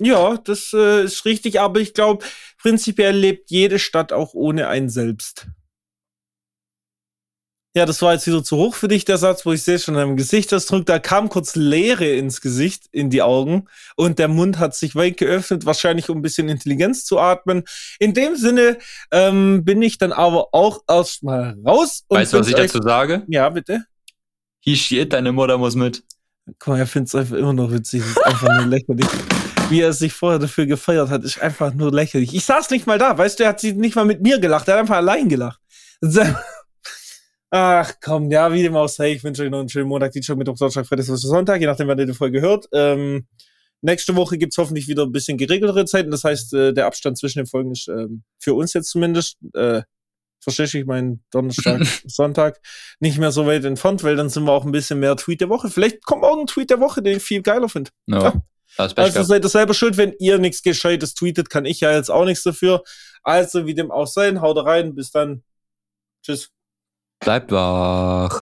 Ja, das äh, ist richtig, aber ich glaube, prinzipiell lebt jede Stadt auch ohne ein Selbst. Ja, das war jetzt wieder zu hoch für dich, der Satz, wo ich sehe schon in deinem Gesichtsausdruck. Da kam kurz Leere ins Gesicht, in die Augen und der Mund hat sich weit geöffnet, wahrscheinlich um ein bisschen Intelligenz zu atmen. In dem Sinne ähm, bin ich dann aber auch erstmal raus. weißt du, was ich dazu sage? Ja, bitte. He shit, deine Mutter muss mit. Guck mal, er findet es einfach immer noch witzig. ist einfach nur (laughs) lächerlich. Wie er sich vorher dafür gefeiert hat, ist einfach nur lächerlich. Ich saß nicht mal da, weißt du, er hat sie nicht mal mit mir gelacht, er hat einfach allein gelacht. (laughs) Ach komm, ja, wie dem auch sei, ich wünsche euch noch einen schönen Montag, Dienstag, Mittwoch, Donnerstag, Freitag, Sonntag, je nachdem, wann ihr die Folge hört. Ähm, nächste Woche gibt's hoffentlich wieder ein bisschen geregeltere Zeiten. Das heißt, äh, der Abstand zwischen den Folgen ist ähm, für uns jetzt zumindest, äh, verstehe ich meinen Donnerstag, (laughs) Sonntag, nicht mehr so weit entfernt, weil dann sind wir auch ein bisschen mehr Tweet der Woche. Vielleicht kommt auch ein Tweet der Woche, den ich viel geiler finde. No. Ja. Also seid ihr selber schuld, wenn ihr nichts Gescheites tweetet, kann ich ja jetzt auch nichts dafür. Also, wie dem auch sein, haut rein, bis dann. Tschüss. Bleibt wach.